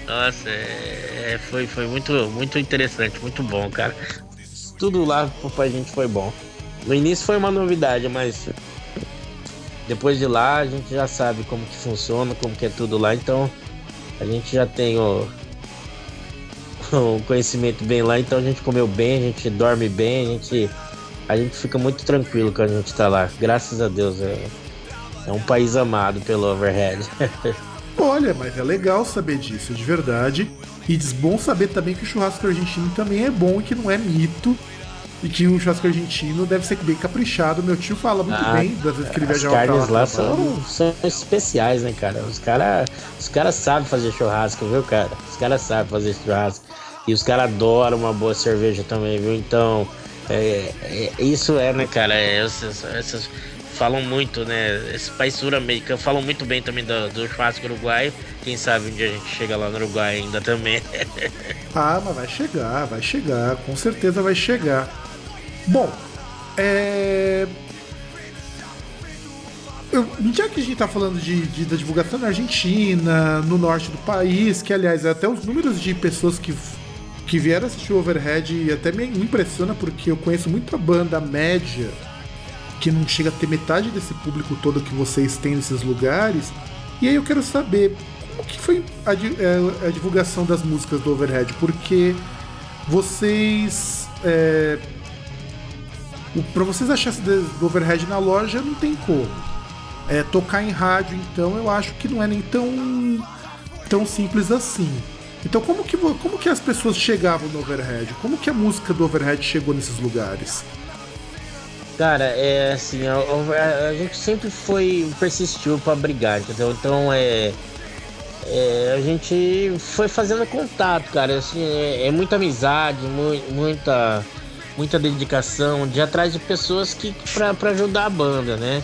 Nossa, é, foi, foi muito, muito interessante, muito bom, cara tudo lá pra gente foi bom. No início foi uma novidade, mas depois de lá a gente já sabe como que funciona, como que é tudo lá, então a gente já tem o, o conhecimento bem lá, então a gente comeu bem, a gente dorme bem, a gente, a gente fica muito tranquilo quando a gente tá lá, graças a Deus. É, é um país amado pelo Overhead. Olha, mas é legal saber disso, de verdade. E é bom saber também que o churrasco argentino também é bom e que não é mito. E que o churrasco argentino deve ser bem caprichado. Meu tio fala muito ah, bem das vezes que ele viaja As carnes lá são, são especiais, né, cara? Os caras os cara sabem fazer churrasco, viu, cara? Os caras sabem fazer churrasco. E os caras adoram uma boa cerveja também, viu? Então, é, é, isso é, né, cara? É, essas, essas falam muito, né? Esse país sul-americano falam muito bem também do, do churrasco uruguaio. Quem sabe um dia a gente chega lá no Uruguai ainda também. ah, mas vai chegar, vai chegar, com certeza vai chegar. Bom, é. Eu, já que a gente tá falando de, de, da divulgação na Argentina, no norte do país, que aliás, até os números de pessoas que, que vieram assistir o Overhead até me impressiona porque eu conheço muita banda média que não chega a ter metade desse público todo que vocês têm nesses lugares. E aí eu quero saber como que foi a, é, a divulgação das músicas do Overhead, porque vocês. É, para vocês acharem do Overhead na loja não tem como. É, tocar em rádio, então, eu acho que não é nem tão, tão simples assim. Então, como que, como que as pessoas chegavam no Overhead? Como que a música do Overhead chegou nesses lugares? Cara, é assim, a, a, a gente sempre foi, persistiu para brigar, entendeu? Então é, é, a gente foi fazendo contato, cara. Assim, é, é muita amizade, mu muita, muita dedicação de atrás de pessoas que para ajudar a banda, né?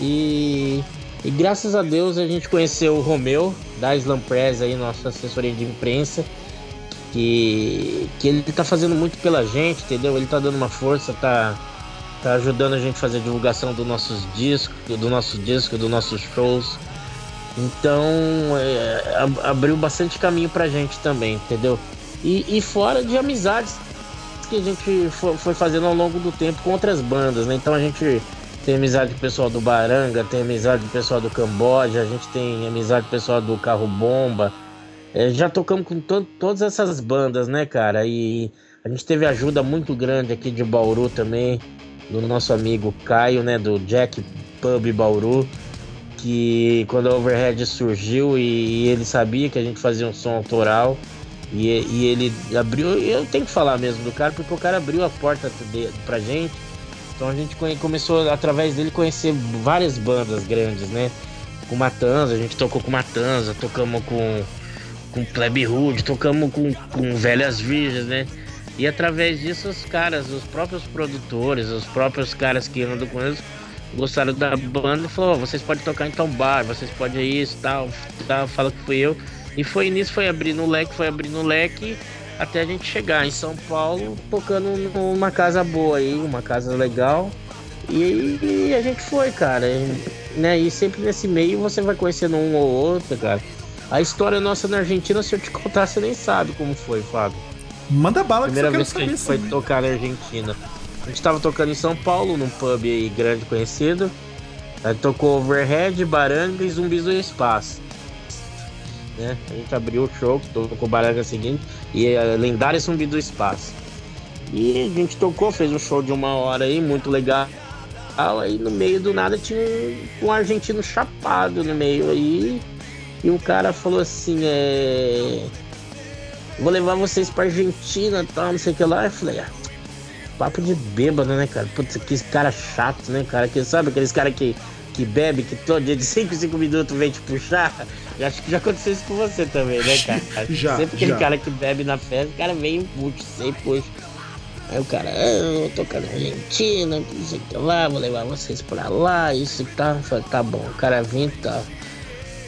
E, e, graças a Deus a gente conheceu o Romeu da Slam Press aí, nossa assessoria de imprensa, que, que ele tá fazendo muito pela gente, entendeu? Ele tá dando uma força, tá tá ajudando a gente a fazer a divulgação dos nossos discos, do nosso disco, dos nossos shows. Então é, abriu bastante caminho pra gente também, entendeu? E, e fora de amizades que a gente foi, foi, fazendo ao longo do tempo com outras bandas, né? Então a gente tem amizade com o pessoal do Baranga, tem amizade com o pessoal do Camboja, a gente tem amizade com o pessoal do Carro Bomba. É, já tocamos com to todas essas bandas, né, cara? E a gente teve ajuda muito grande aqui de Bauru também do nosso amigo Caio, né, do Jack Pub Bauru, que quando a Overhead surgiu e, e ele sabia que a gente fazia um som autoral e, e, ele abriu, eu tenho que falar mesmo do cara, porque o cara abriu a porta de, pra gente. Então a gente começou através dele conhecer várias bandas grandes, né? Com Matanza, a gente tocou com Matanza, tocamos com com Plebe Hood, tocamos com, com Velhas Virgens, né? E através disso, os caras, os próprios produtores, os próprios caras que andam com eles, gostaram da banda e falou: oh, vocês podem tocar em tal bar, vocês podem isso, tal, tal, fala que fui eu. E foi nisso, foi abrindo o leque, foi abrindo o leque até a gente chegar em São Paulo, tocando numa casa boa aí, uma casa legal. E, e a gente foi, cara. E, né? E sempre nesse meio você vai conhecendo um ou outro, cara. A história nossa na Argentina, se eu te contar, você nem sabe como foi, Fábio. Manda bala Primeira que vez que a gente foi tocar na Argentina. A gente tava tocando em São Paulo, num pub aí grande conhecido. Aí tocou Overhead, Baranga e Zumbis do Espaço. Né? A gente abriu o show, tocou Baranga seguinte e a lendária Zumbi do Espaço. E a gente tocou, fez um show de uma hora aí, muito legal. Aí no meio do nada tinha um, um argentino chapado no meio aí. E o cara falou assim, é vou levar vocês pra Argentina e tal, não sei o que lá. Eu falei, ah, papo de bêbado, né, cara? Putz, que cara chato, né, cara? Que sabe aqueles caras que, que bebe, que todo dia de 5 5 minutos vem te puxar? Eu acho que já aconteceu isso com você também, né, cara? já, sempre aquele já. cara que bebe na festa, o cara vem puxa, sempre puxa. Aí o cara, ah, eu tô tocando Argentina, não sei o que lá, vou levar vocês pra lá, isso e tá. falei, tá bom, o cara vem e tá.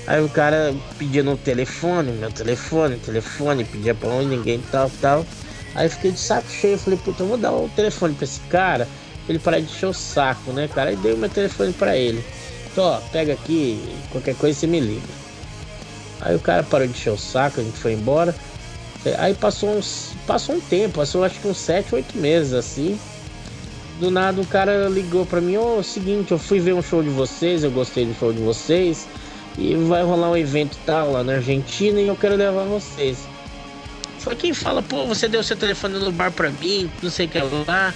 Aí o cara pedia no telefone, meu telefone, telefone, pedia pra onde, ninguém tal, tal. Aí eu fiquei de saco cheio, falei, puta, eu vou dar o telefone pra esse cara, pra ele parar de encher o saco, né, cara? Aí dei o meu telefone pra ele. Então, ó, pega aqui, qualquer coisa você me liga. Aí o cara parou de encher o saco, a gente foi embora. Aí passou uns. Passou um tempo, passou acho que uns 7, 8 meses assim. Do nada o cara ligou pra mim, ô, oh, seguinte, eu fui ver um show de vocês, eu gostei do show de vocês e vai rolar um evento tal lá na Argentina e eu quero levar vocês. Foi quem fala, pô, você deu seu telefone no bar pra mim, não sei o que lá.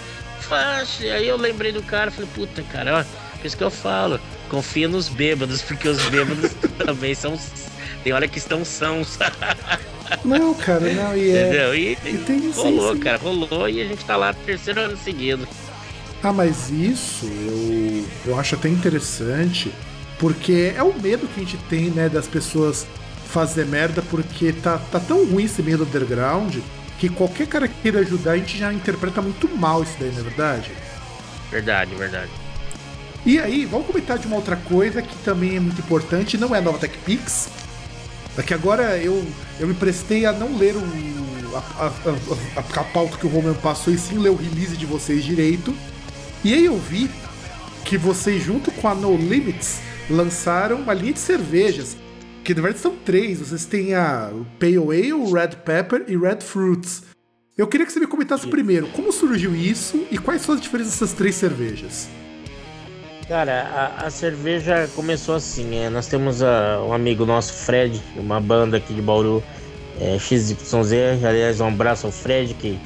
Aí eu lembrei do cara, falei, puta, cara, ó, por isso que eu falo. confia nos bêbados, porque os bêbados também são. Tem hora que estão sãos. Não, cara, não, e é. Entendeu? E, e tem, rolou, sim, cara, rolou e a gente tá lá terceiro ano seguido. Ah, mas isso eu, eu acho até interessante, porque é o medo que a gente tem, né, das pessoas fazer merda, porque tá, tá tão ruim esse meio do underground que qualquer cara que queira ajudar a gente já interpreta muito mal isso daí, não é verdade? Verdade, verdade. E aí, vamos comentar de uma outra coisa que também é muito importante, não é a nova TechPix. É que agora eu, eu me prestei a não ler o, a, a, a, a pauta que o Roman passou e sim ler o release de vocês direito. E aí eu vi que vocês, junto com a No Limits, lançaram uma linha de cervejas. Que na verdade são três. Vocês têm a Pale Ale, Red Pepper e Red Fruits. Eu queria que você me comentasse primeiro como surgiu isso e quais são as diferenças dessas três cervejas. Cara, a, a cerveja começou assim. É, nós temos a, um amigo nosso, Fred, uma banda aqui de Bauru, é, XYZ. Aliás, um abraço ao Fred, que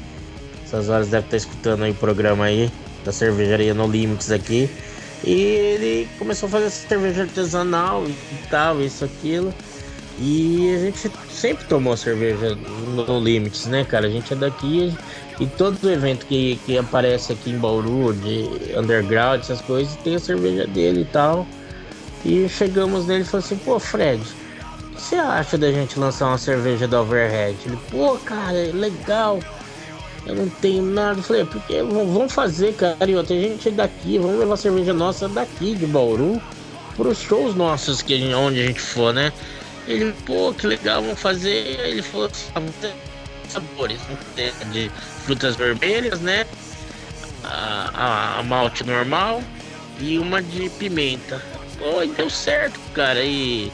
essas horas deve estar escutando aí o programa aí da cervejaria No Limits aqui. E ele começou a fazer essa cerveja artesanal e tal, isso, aquilo. E a gente sempre tomou cerveja no Limits, né, cara? A gente é daqui e todo evento que, que aparece aqui em Bauru, de underground, essas coisas, tem a cerveja dele e tal. E chegamos nele e falou assim, pô, Fred, o que você acha da gente lançar uma cerveja da Overhead? Ele, pô, cara, é legal eu não tenho nada. Eu falei, é porque vamos fazer, cara. E outra, gente é daqui, vamos levar cerveja nossa daqui de Bauru pros shows nossos que onde a gente for, né? Ele, pô, que legal, vamos fazer. Ele falou assim, ah, sabores, de frutas vermelhas, né? A, a, a, malte normal e uma de pimenta. Pô, e deu certo, cara. E,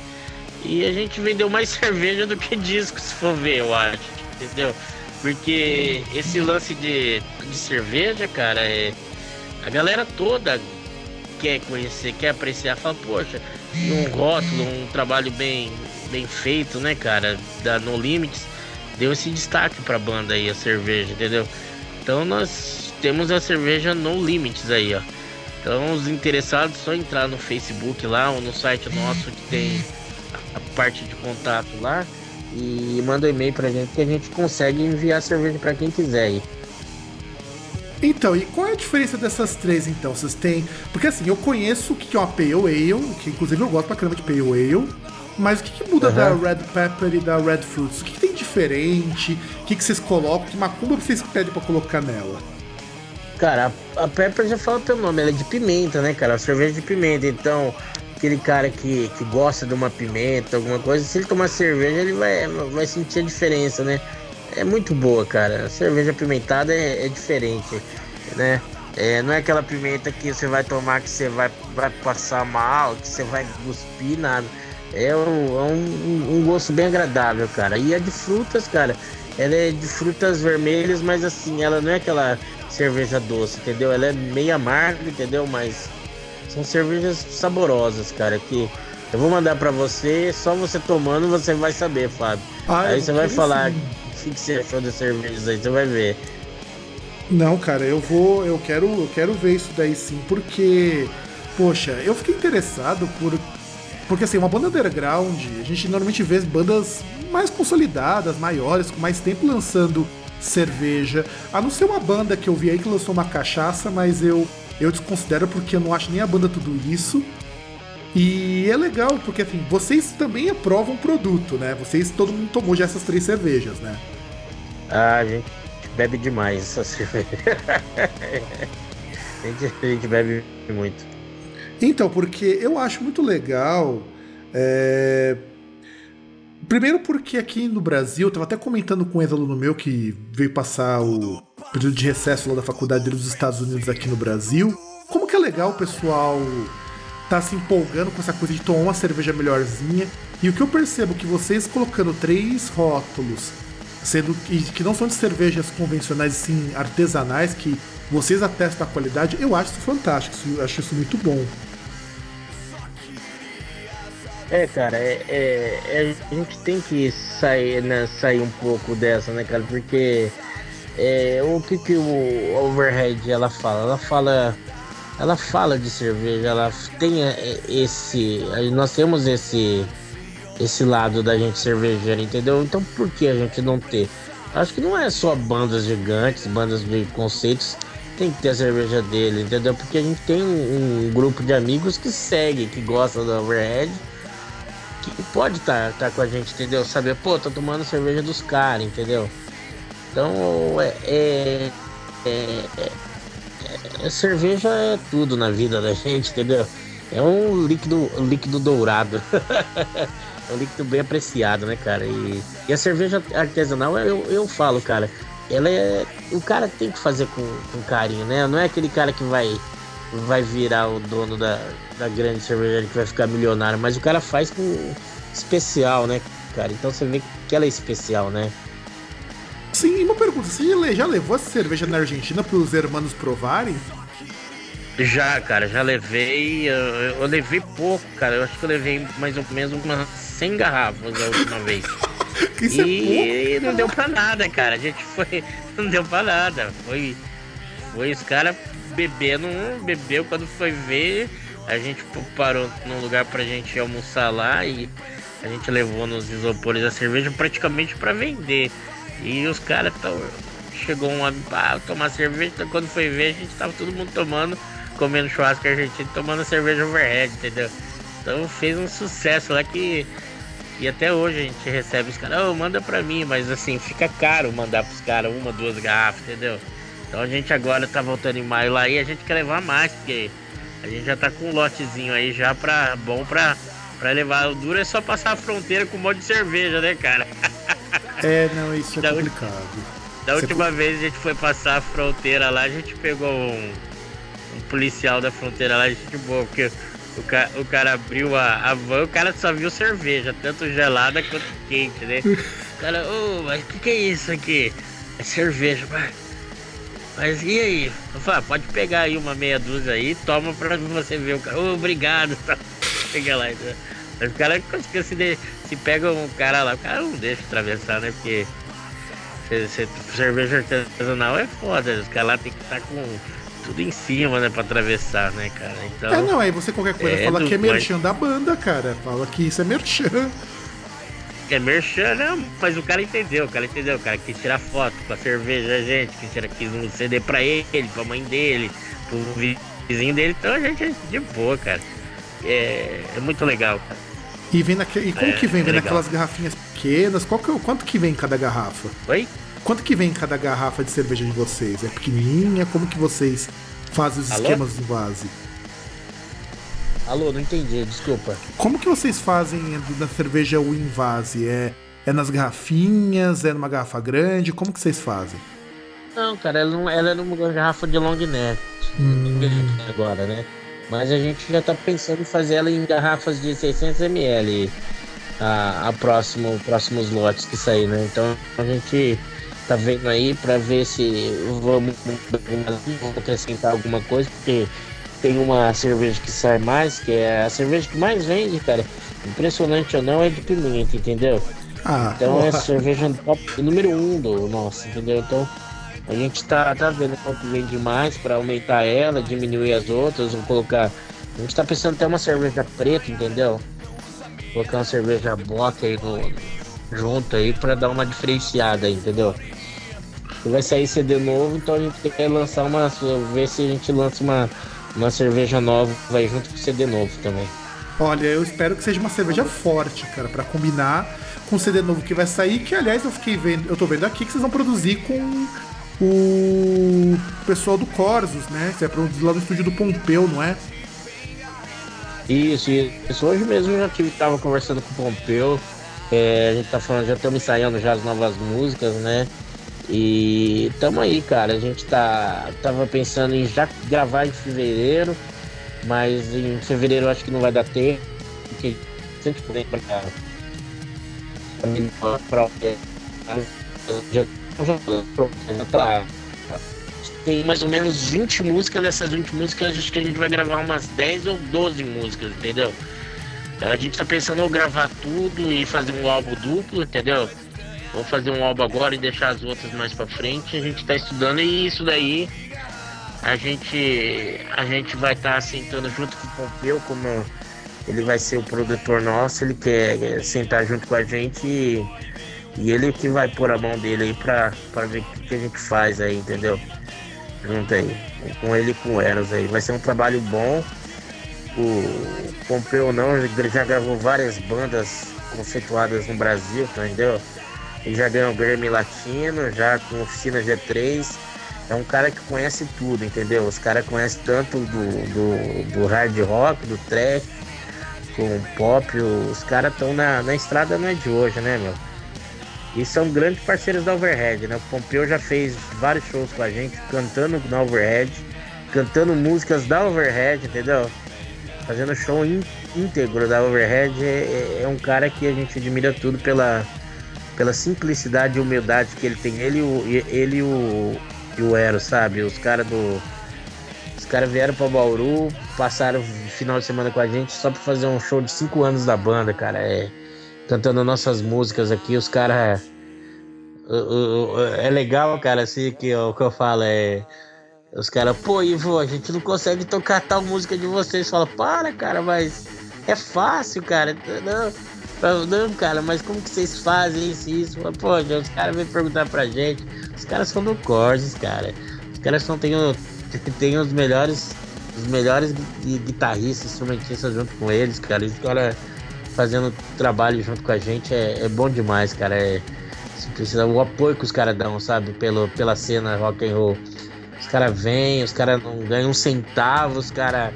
e a gente vendeu mais cerveja do que disco, se for ver, eu acho. Entendeu? Porque esse lance de, de cerveja, cara, é. A galera toda quer conhecer, quer apreciar, fala, poxa, um rótulo, um trabalho bem, bem feito, né, cara, da No Limits, deu esse destaque pra banda aí, a cerveja, entendeu? Então nós temos a cerveja No Limits aí, ó. Então os interessados só entrar no Facebook lá ou no site nosso que tem a parte de contato lá e manda um e-mail pra gente que a gente consegue enviar cerveja para quem quiser aí. Então, e qual é a diferença dessas três então? Vocês têm. Porque assim, eu conheço o que é uma Pale Ale, que inclusive eu gosto pra caramba de Pale Ale. Mas o que, que muda uhum. da Red Pepper e da Red Fruits? O que, que tem diferente? O que, que vocês colocam? Que macumba vocês pedem pra colocar nela? Cara, a, a Pepper já fala pelo nome, ela é de pimenta, né, cara? A cerveja de pimenta. Então, aquele cara que, que gosta de uma pimenta, alguma coisa, se ele tomar cerveja, ele vai, vai sentir a diferença, né? É muito boa, cara. A cerveja apimentada é, é diferente, né? É, não é aquela pimenta que você vai tomar que você vai, vai passar mal, que você vai cuspir, nada. É, um, é um, um, gosto bem agradável, cara. E a de frutas, cara, ela é de frutas vermelhas, mas assim, ela não é aquela cerveja doce, entendeu? Ela é meio amarga, entendeu? Mas são cervejas saborosas, cara, que eu vou mandar para você, só você tomando você vai saber, Fábio. Ah, aí você vai falar o que, que você achou das cervejas aí, você vai ver. Não, cara, eu vou, eu quero, eu quero ver isso daí sim, porque poxa, eu fiquei interessado por porque assim, uma banda underground, a gente normalmente vê bandas mais consolidadas, maiores, com mais tempo lançando cerveja. A não ser uma banda que eu vi aí que lançou uma cachaça, mas eu eu desconsidero porque eu não acho nem a banda tudo isso. E é legal, porque assim, vocês também aprovam produto, né? Vocês, todo mundo tomou já essas três cervejas, né? Ah, a gente bebe demais essa cerveja. a, gente, a gente bebe muito. Então, porque eu acho muito legal. É... Primeiro porque aqui no Brasil, eu tava até comentando com um ex-aluno meu que veio passar o período de recesso lá da faculdade dos Estados Unidos aqui no Brasil. Como que é legal o pessoal tá se empolgando com essa coisa de tomar uma cerveja melhorzinha. E o que eu percebo que vocês colocando três rótulos, sendo que não são de cervejas convencionais, sim artesanais, que vocês atestam a qualidade, eu acho isso fantástico, eu acho isso muito bom. É, cara, é, é, é, a gente tem que sair, né, sair um pouco dessa, né, cara? Porque é, o que, que o Overhead ela fala? Ela fala ela fala de cerveja, ela tem é, esse. Nós temos esse esse lado da gente cervejeira, entendeu? Então por que a gente não ter? Acho que não é só bandas gigantes, bandas de conceitos, tem que ter a cerveja dele, entendeu? Porque a gente tem um, um grupo de amigos que segue, que gosta da Overhead, que pode estar tá, tá com a gente, entendeu? Saber, pô, tô tomando cerveja dos caras, entendeu? Então é, é, é, é, cerveja é tudo na vida da gente, entendeu? É um líquido, líquido dourado. é um líquido bem apreciado, né, cara? E, e a cerveja artesanal, eu, eu falo, cara, ela é. O cara tem que fazer com, com carinho, né? Não é aquele cara que vai vai virar o dono da, da grande cervejaria que vai ficar milionário, mas o cara faz com especial, né, cara? Então você vê que ela é especial, né? Sim, uma pergunta, você já levou essa cerveja na Argentina para os hermanos provarem? Já, cara, já levei. Eu, eu, levei pouco, cara. Eu acho que eu levei mais ou menos umas 100 garrafas a última vez. Isso é e é pouco, não deu pra nada, cara. A gente foi. Não deu pra nada. Foi. Foi os caras bebendo, bebeu quando foi ver. A gente parou num lugar pra gente almoçar lá e a gente levou nos isopores a cerveja praticamente para vender. E os caras chegou um a tomar cerveja, então quando foi ver a gente tava todo mundo tomando, comendo churrasco argentino, tomando cerveja overhead, entendeu? Então fez um sucesso lá que e até hoje a gente recebe os caras, oh, manda pra mim, mas assim, fica caro mandar pros caras uma, duas garrafas, entendeu? Então a gente agora tá voltando em maio lá e a gente quer levar mais, porque a gente já tá com um lotezinho aí já pra bom pra, pra levar. O duro é só passar a fronteira com um monte de cerveja, né, cara? É, não, isso é da complicado. Da Você última vez a gente foi passar a fronteira lá, a gente pegou um, um policial da fronteira lá, a gente boa, porque o, ca, o cara abriu a, a van, o cara só viu cerveja, tanto gelada quanto quente, né? O cara, ô, oh, mas o que, que é isso aqui? É cerveja, mas. Mas e aí? Eu ah, pode pegar aí uma meia dúzia aí, toma pra você ver o cara. Oh, obrigado. Pega lá. Então. Mas o cara se, de... se pega um cara lá, o cara não deixa atravessar, né? Porque se, se, cerveja artesanal é foda, os caras lá tem que estar tá com tudo em cima, né, pra atravessar, né, cara? Então, é, não, aí você qualquer coisa é fala do, que é merchan mas... da banda, cara. Fala que isso é merchan. É merchan, não, mas o cara entendeu, o cara entendeu, o cara quis tirar foto com a cerveja, gente, quis, tirar, quis um CD pra ele, pra mãe dele, pro vizinho dele, então a gente é de boa, cara. É, é muito legal, cara. E, vem naque... e como é, que vem? Vem é naquelas garrafinhas pequenas? Qual que é... Quanto que vem cada garrafa? Oi? Quanto que vem cada garrafa de cerveja de vocês? É pequenininha? Como que vocês fazem os Alô? esquemas do vase? Alô, não entendi, desculpa. Como que vocês fazem na cerveja o invase? É, é nas garrafinhas? É numa garrafa grande? Como que vocês fazem? Não, cara, ela, não, ela é numa garrafa de long neck. Hum. Agora, né? Mas a gente já tá pensando em fazer ela em garrafas de 600 ml. A, a próximo, próximos lotes que sair, né? Então a gente tá vendo aí para ver se vamos acrescentar alguma coisa, porque tem uma cerveja que sai mais, que é a cerveja que mais vende, cara. Impressionante ou não, é de pimenta, entendeu? Ah, então porra. é a cerveja top número um do nosso, entendeu? Então a gente tá, tá vendo que vende mais para aumentar ela, diminuir as outras, vamos colocar. A gente tá pensando até uma cerveja preta, entendeu? Colocar uma cerveja block aí no, junto aí para dar uma diferenciada, entendeu? Vai sair CD novo, então a gente quer lançar uma. ver se a gente lança uma uma cerveja nova vai junto com o CD novo também. Olha, eu espero que seja uma cerveja forte, cara, para combinar com o CD novo que vai sair, que aliás eu fiquei vendo, eu tô vendo aqui que vocês vão produzir com o pessoal do Corsos, né? Você vai produzir lá no estúdio do Pompeu, não é? Isso, isso. Hoje mesmo eu já tive, tava conversando com o Pompeu. É, a gente tá falando, já estamos ensaiando já as novas músicas, né? E tamo aí, cara. A gente tá tava pensando em já gravar em fevereiro, mas em fevereiro acho que não vai dar tempo, porque sempre tem pra pra já tá tem mais ou menos 20 músicas, dessas 20 músicas acho que a gente vai gravar umas 10 ou 12 músicas, entendeu? A gente tá pensando em gravar tudo e fazer um álbum duplo, entendeu? Vou fazer um álbum agora e deixar as outras mais pra frente. A gente tá estudando e isso daí a gente a gente vai estar tá sentando junto com o Pompeu, como ele vai ser o produtor nosso, ele quer sentar junto com a gente e, e ele que vai pôr a mão dele aí pra, pra ver o que, que a gente faz aí, entendeu? Junto aí, com ele e com o Eros aí. Vai ser um trabalho bom. O Pompeu não, ele já gravou várias bandas conceituadas no Brasil, entendeu? Ele já ganhou o Grammy Latino, já com Oficina G3 é um cara que conhece tudo, entendeu? Os caras conhecem tanto do, do, do, hard rock, do trash, com pop. Os caras estão na, na estrada não é de hoje, né, meu? E são grandes parceiros da Overhead, né? O Pompeu já fez vários shows com a gente, cantando na Overhead, cantando músicas da Overhead, entendeu? Fazendo show íntegro da Overhead. É, é, é um cara que a gente admira tudo pela, pela simplicidade e humildade que ele tem. Ele, ele e o, e o Ero, sabe? Os caras do. Os caras vieram pra Bauru, passaram o final de semana com a gente só pra fazer um show de 5 anos da banda, cara. É, cantando nossas músicas aqui, os caras. É legal, cara, assim, que o que eu falo é. Os caras, pô, Ivo, a gente não consegue tocar tal música de vocês. Fala, para, cara, mas é fácil, cara. Não, não, cara, mas como que vocês fazem isso? isso? Pô, os caras vêm perguntar pra gente. Os caras são do Corses, cara. Os caras são, tem, tem os melhores os melhores guitarristas, instrumentistas junto com eles, cara. Os caras fazendo trabalho junto com a gente é, é bom demais, cara. É, precisa, o apoio que os caras dão, sabe, pelo, pela cena rock and roll. Os caras vêm, os caras não ganham um centavo, os caras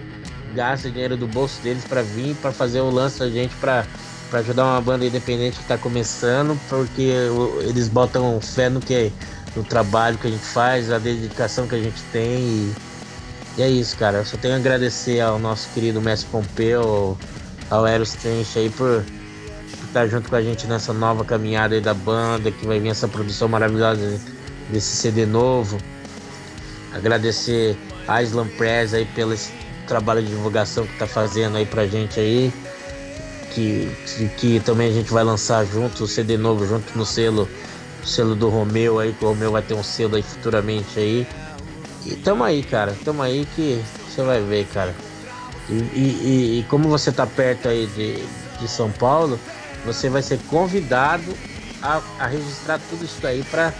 gastam dinheiro do bolso deles para vir, para fazer o lance da gente, para ajudar uma banda independente que tá começando, porque eles botam fé no que no trabalho que a gente faz, a dedicação que a gente tem. E, e é isso, cara. Eu só tenho a agradecer ao nosso querido Mestre Pompeu, ao Eros Trench aí por, estar junto com a gente nessa nova caminhada aí da banda, que vai vir essa produção maravilhosa desse CD novo. Agradecer a Island Press aí pelo esse trabalho de divulgação que tá fazendo aí pra gente aí. Que, que também a gente vai lançar junto o CD novo junto no selo selo do Romeu aí, que o Romeu vai ter um selo aí futuramente aí. E tamo aí, cara. Tamo aí que você vai ver, cara. E, e, e, como você tá perto aí de, de São Paulo, você vai ser convidado a, a registrar tudo isso aí pra,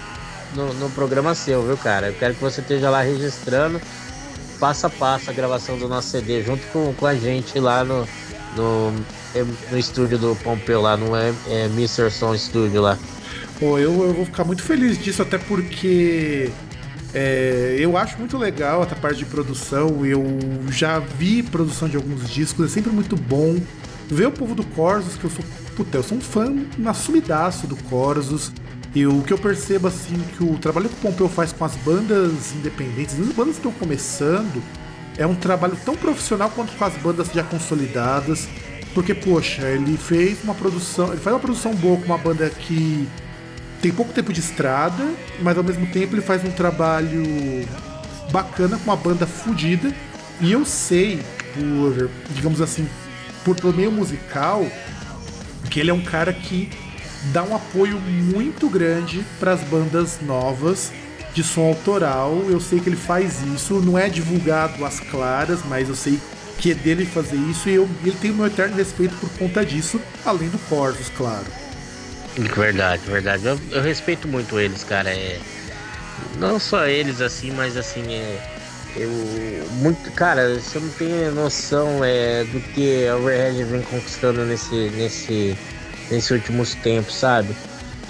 no, no, programa seu, viu, cara? Eu quero que você esteja lá registrando passo a passo a gravação do nosso CD junto com, com a gente lá no, no, no estúdio do Pompeu lá, no é, é Mr. Som Studio lá. Pô, eu, eu vou ficar muito feliz disso, até porque é, eu acho muito legal a parte de produção. Eu já vi produção de alguns discos, é sempre muito bom ver o povo do Corsos, que eu sou. Puta, eu sou um fã assumidaço do Corsos. E o que eu percebo, assim, que o trabalho que o Pompeu faz com as bandas independentes, as bandas que estão começando, é um trabalho tão profissional quanto com as bandas já consolidadas. Porque, poxa, ele fez uma produção. Ele faz uma produção boa com uma banda que tem pouco tempo de estrada, mas ao mesmo tempo ele faz um trabalho bacana com uma banda fodida. E eu sei, por, digamos assim, por, pelo meio musical, que ele é um cara que dá um apoio muito grande para as bandas novas de som autoral. Eu sei que ele faz isso, não é divulgado às claras, mas eu sei que é dele fazer isso e eu, ele tem o meu eterno respeito por conta disso, além do Corvus, claro. Verdade, verdade. Eu, eu, respeito muito eles, cara. É, não só eles assim, mas assim, é, eu muito, cara, você não tem noção é, do que a Overhead vem conquistando nesse, nesse, nesses últimos tempos, sabe?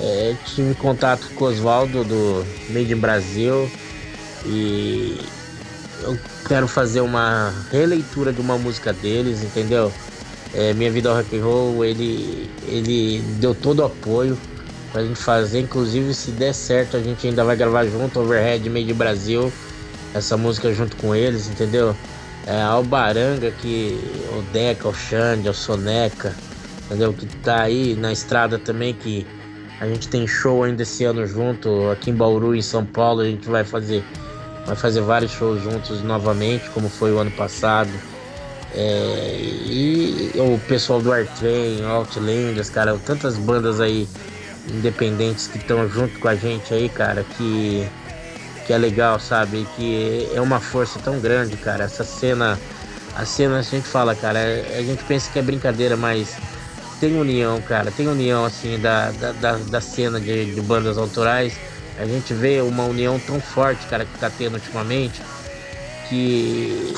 É, tive contato com o Oswaldo do Made in Brasil e eu quero fazer uma releitura de uma música deles, entendeu? É, Minha Vida ao Rock and Roll, ele, ele deu todo o apoio pra gente fazer. Inclusive, se der certo, a gente ainda vai gravar junto, Overhead Made Brasil, essa música junto com eles, entendeu? É, Albaranga, que o Deca, o Xande, o Soneca, entendeu? Que tá aí na estrada também, que a gente tem show ainda esse ano junto, aqui em Bauru, em São Paulo, a gente vai fazer, vai fazer vários shows juntos novamente, como foi o ano passado. É, e o pessoal do Artrain, Outlanders, cara, tantas bandas aí independentes que estão junto com a gente aí, cara, que que é legal, sabe? Que é uma força tão grande, cara. Essa cena, a cena a gente fala, cara, a gente pensa que é brincadeira, mas tem união, cara. Tem união, assim, da, da, da, da cena de, de bandas autorais. A gente vê uma união tão forte, cara, que tá tendo ultimamente, que,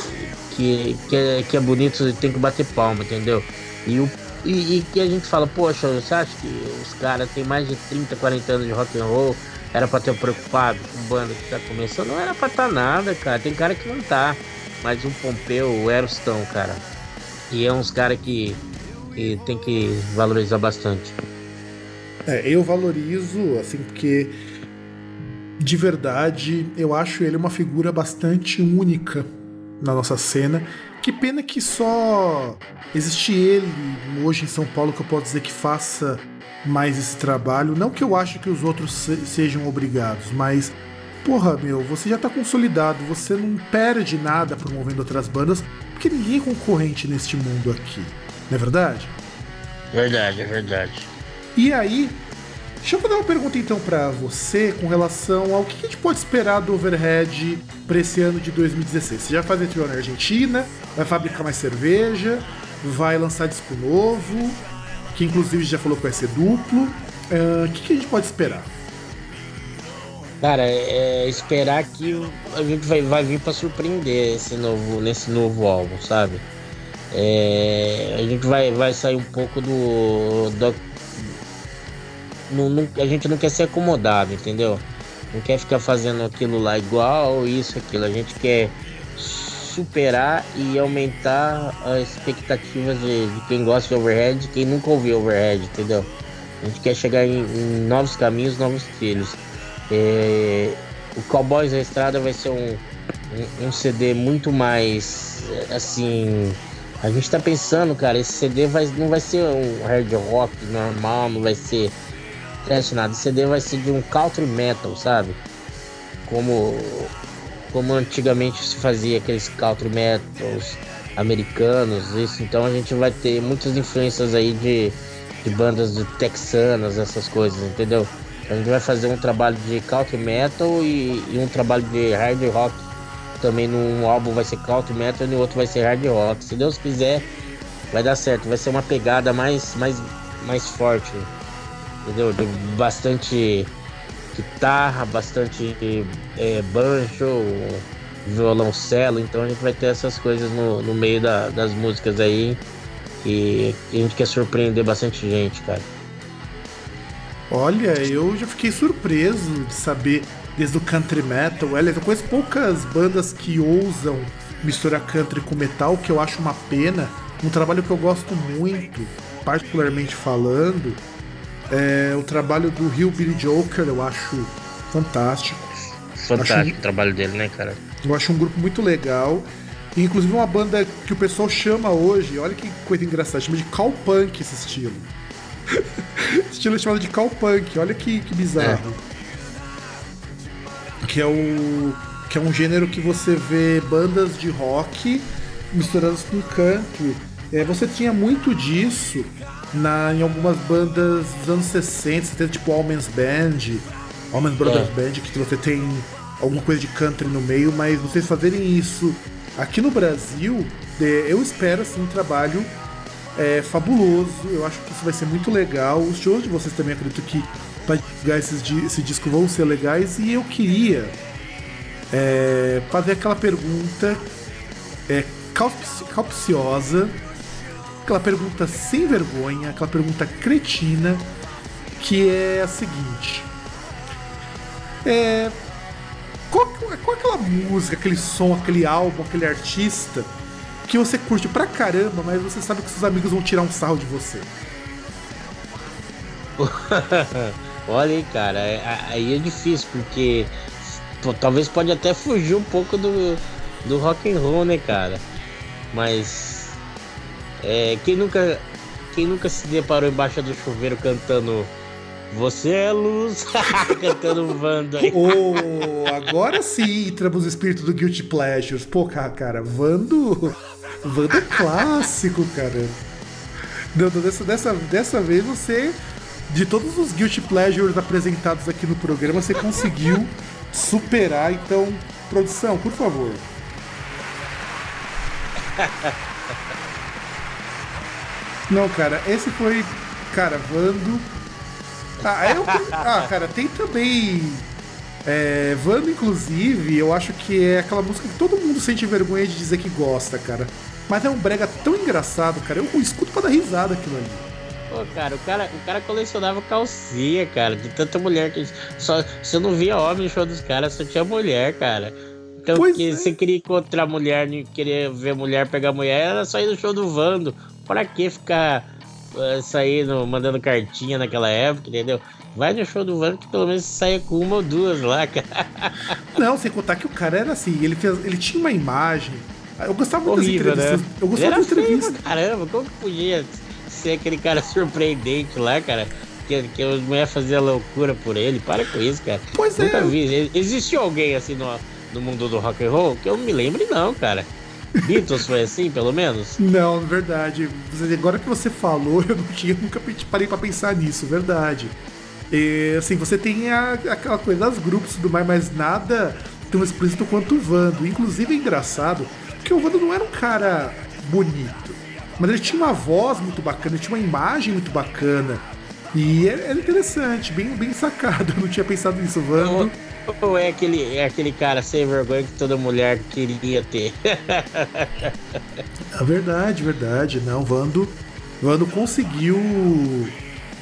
que, que, é, que é bonito e tem que bater palma, entendeu? E, o, e, e, que a gente fala, poxa, você acha que os caras têm mais de 30, 40 anos de rock and roll, era pra ter preocupado com banda que tá começando? Não era pra tá nada, cara. Tem cara que não tá. Mas o Pompeu, o Eros estão, cara. E é uns caras que, que tem que valorizar bastante. É, eu valorizo, assim, porque de verdade eu acho ele uma figura bastante única na nossa cena. Que pena que só existe ele hoje em São Paulo que eu posso dizer que faça mais esse trabalho. Não que eu acho que os outros se sejam obrigados, mas porra, meu, você já tá consolidado, você não perde nada promovendo outras bandas, porque ninguém é concorrente neste mundo aqui. Não é verdade? Verdade, é verdade. E aí, deixa eu fazer uma pergunta então para você com relação ao que a gente pode esperar do Overhead para esse ano de 2016. Você já faz trio na Argentina, vai fabricar mais cerveja, vai lançar disco novo, que inclusive já falou que vai ser duplo. Uh, o que, que, a gente pode esperar? Cara, é, é esperar que a gente vai, vai vir para surpreender esse novo, nesse novo álbum, sabe? É, a gente vai, vai sair um pouco do. do não, a gente não quer ser acomodado, entendeu? Não quer ficar fazendo aquilo lá igual, isso, aquilo. A gente quer superar e aumentar as expectativas de, de quem gosta de overhead, de quem nunca ouviu overhead, entendeu? A gente quer chegar em, em novos caminhos, novos trilhos. É, o Cowboys da Estrada vai ser um, um, um, CD muito mais assim. A gente tá pensando, cara, esse CD vai, não vai ser um hard rock normal, não vai ser trash nada. Esse CD vai ser de um country metal, sabe? Como como antigamente se fazia aqueles country metals americanos, isso. Então a gente vai ter muitas influências aí de, de bandas de texanas, essas coisas, entendeu? A gente vai fazer um trabalho de country metal e, e um trabalho de hard rock. Também num álbum vai ser country metal e no outro vai ser hard rock. Se Deus quiser, vai dar certo. Vai ser uma pegada mais, mais, mais forte, entendeu? De bastante guitarra, bastante é, banjo, violoncelo, então a gente vai ter essas coisas no, no meio da, das músicas aí e a gente quer surpreender bastante gente, cara. Olha, eu já fiquei surpreso de saber desde o country metal. Aliás, eu conheço poucas bandas que ousam misturar country com metal, que eu acho uma pena. Um trabalho que eu gosto muito, particularmente falando, é, o trabalho do Rio Billy Joker eu acho fantástico. Fantástico acho, o trabalho dele, né, cara? Eu acho um grupo muito legal. E, inclusive uma banda que o pessoal chama hoje, olha que coisa engraçada, chama de Punk esse estilo. estilo chamado de Punk, olha que, que bizarro. É. Que é o. Que é um gênero que você vê bandas de rock misturadas com country. É, você tinha muito disso na, em algumas bandas dos anos 60, 70, tipo Almen's Band, Almen's Brothers é. Band, que você tem alguma coisa de country no meio, mas vocês fazerem isso aqui no Brasil, é, eu espero assim um trabalho é, fabuloso. Eu acho que isso vai ser muito legal. Os shows de vocês também acredito que para divulgar esse disco vão ser legais. E eu queria é, fazer aquela pergunta é, calpciosa aquela pergunta sem vergonha, aquela pergunta cretina, que é a seguinte: é, qual, qual aquela música, aquele som, aquele álbum, aquele artista que você curte pra caramba, mas você sabe que seus amigos vão tirar um sarro de você? Olha aí, cara, é, aí é difícil, porque talvez pode até fugir um pouco do, do rock and roll, né, cara? Mas é, quem nunca quem nunca se deparou embaixo do chuveiro cantando Você é luz, cantando Vando aí. Oh, agora sim entramos no espírito do Guilty Pleasures. Pô, cara, Vando. Vando é clássico, cara. Não, dessa, dessa, dessa vez você. De todos os Guilty Pleasures apresentados aqui no programa, você conseguiu superar. Então, produção, por favor. Não, cara, esse foi. Cara, Vando. Ah, eu, ah, cara, tem também. É, Vando, inclusive, eu acho que é aquela música que todo mundo sente vergonha de dizer que gosta, cara. Mas é um brega tão engraçado, cara. Eu escuto pra dar risada aquilo ali. Pô, cara, o cara, o cara colecionava calcinha, cara, de tanta mulher que só você não via homem no show dos caras, só tinha mulher, cara. Então, pois que é. você queria encontrar mulher, queria ver mulher pegar mulher, era só ir no show do Vando. Pra que ficar uh, saindo, mandando cartinha naquela época, entendeu? Vai no show do Vando que pelo menos saia com uma ou duas lá, cara. Não, sem contar que o cara era assim, ele, fez, ele tinha uma imagem. Eu gostava muito Horrível, das entrevistas. Né? Eu gostava das entrevistas. Caramba, como que podia ser aquele cara surpreendente lá, cara? Que, que as mulheres faziam loucura por ele. Para com isso, cara. Pois Nunca é. vi. Existiu alguém assim no, no mundo do rock and roll que eu me lembre, não, cara. Beatles foi assim, pelo menos? Não, verdade. Agora que você falou, eu não tinha, nunca parei pra pensar nisso, verdade. E, assim, você tem a, aquela coisa das grupos e tudo mais, mas nada tão explícito quanto o Vando. Inclusive é engraçado, porque o Vando não era um cara bonito, mas ele tinha uma voz muito bacana, ele tinha uma imagem muito bacana. E era interessante, bem, bem sacado. Eu não tinha pensado nisso, Vando. Ou é aquele, é aquele cara sem vergonha que toda mulher queria ter? é verdade, verdade. Não, Vando, Vando conseguiu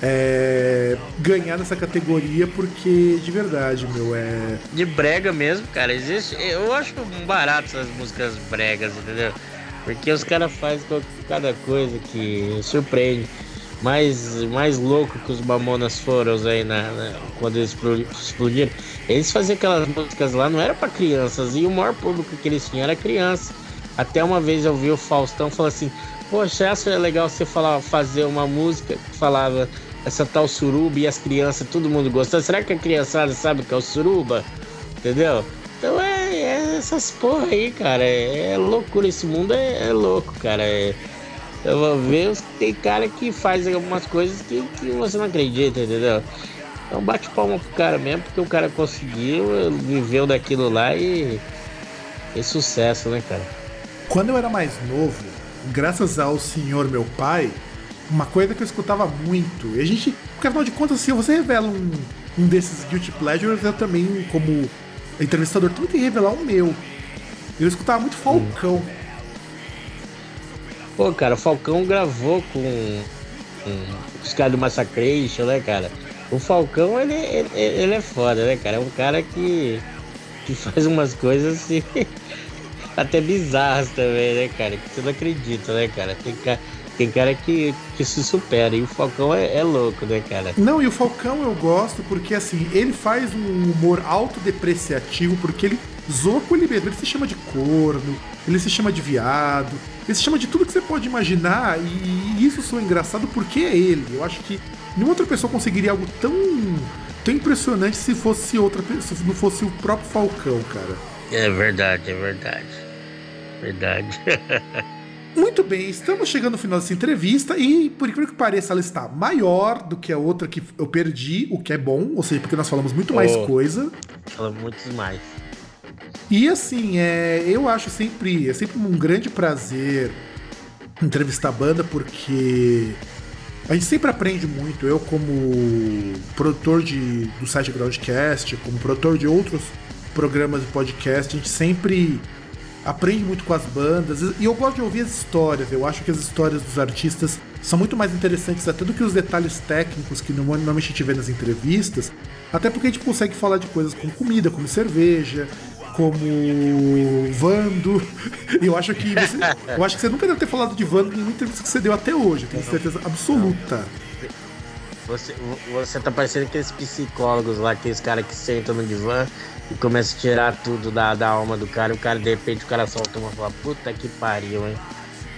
é, ganhar nessa categoria porque, de verdade, meu, é. De brega mesmo, cara. Existe. Eu acho barato essas músicas bregas, entendeu? Porque os caras fazem cada coisa que surpreende mais, mais louco que os Mamonas foram aí na, na, quando eles explodiram. Eles faziam aquelas músicas lá, não era para crianças, e o maior público que eles tinham era criança. Até uma vez eu vi o Faustão falar assim: Poxa, essa é legal você falar, fazer uma música que falava essa tal suruba e as crianças, todo mundo gostou. Será que a criançada sabe o que é o suruba? Entendeu? Então é, é essas porra aí, cara. É, é loucura. Esse mundo é, é louco, cara. É, eu vou ver, tem cara que faz algumas coisas que, que você não acredita, entendeu? Então bate palma pro cara mesmo, porque o cara conseguiu, viveu daquilo lá e. É sucesso, né, cara? Quando eu era mais novo, graças ao senhor meu pai, uma coisa que eu escutava muito, e a gente, porque afinal de contas, se você revela um, um desses Guilty Pleasures, eu também, como entrevistador, também tem que revelar o meu. Eu escutava muito Falcão. Hum. Pô, cara, o Falcão gravou com, com os caras do Massacration, né, cara? O Falcão, ele, ele, ele, é foda, né, cara? É um cara que, que faz umas coisas assim, até bizarras também, né, cara? Que você não acredita, né, cara? Tem cara, tem cara que, que se supera. E o Falcão é, é, louco, né, cara? Não, e o Falcão eu gosto porque, assim, ele faz um humor autodepreciativo porque ele zoa com ele mesmo. Ele se chama de corno, ele se chama de viado, ele se chama de tudo que você pode imaginar. E isso soa engraçado porque é ele. Eu acho que nenhuma outra pessoa conseguiria algo tão, tão impressionante se fosse outra se não fosse o próprio Falcão, cara. É verdade, é verdade. Verdade. Muito bem, estamos chegando no final dessa entrevista e, por incrível que pareça, ela está maior do que a outra que eu perdi, o que é bom, ou seja, porque nós falamos muito oh, mais coisa. Falamos muito mais. E assim, é, eu acho sempre, é sempre um grande prazer entrevistar a banda, porque a gente sempre aprende muito. Eu, como produtor de, do site Groundcast, como produtor de outros programas de podcast, a gente sempre aprende muito com as bandas e eu gosto de ouvir as histórias. Eu acho que as histórias dos artistas são muito mais interessantes até do que os detalhes técnicos que normalmente a gente vê nas entrevistas. Até porque a gente consegue falar de coisas como comida, como cerveja, como Vando. Eu acho que você, eu acho que você nunca deve ter falado de Vando em nenhuma entrevista que você deu até hoje, tenho certeza absoluta. Você, você tá parecendo aqueles psicólogos lá, aqueles caras que sentam no divã e começam a tirar tudo da, da alma do cara, e o cara, de repente, o cara solta uma e fala, puta que pariu, hein?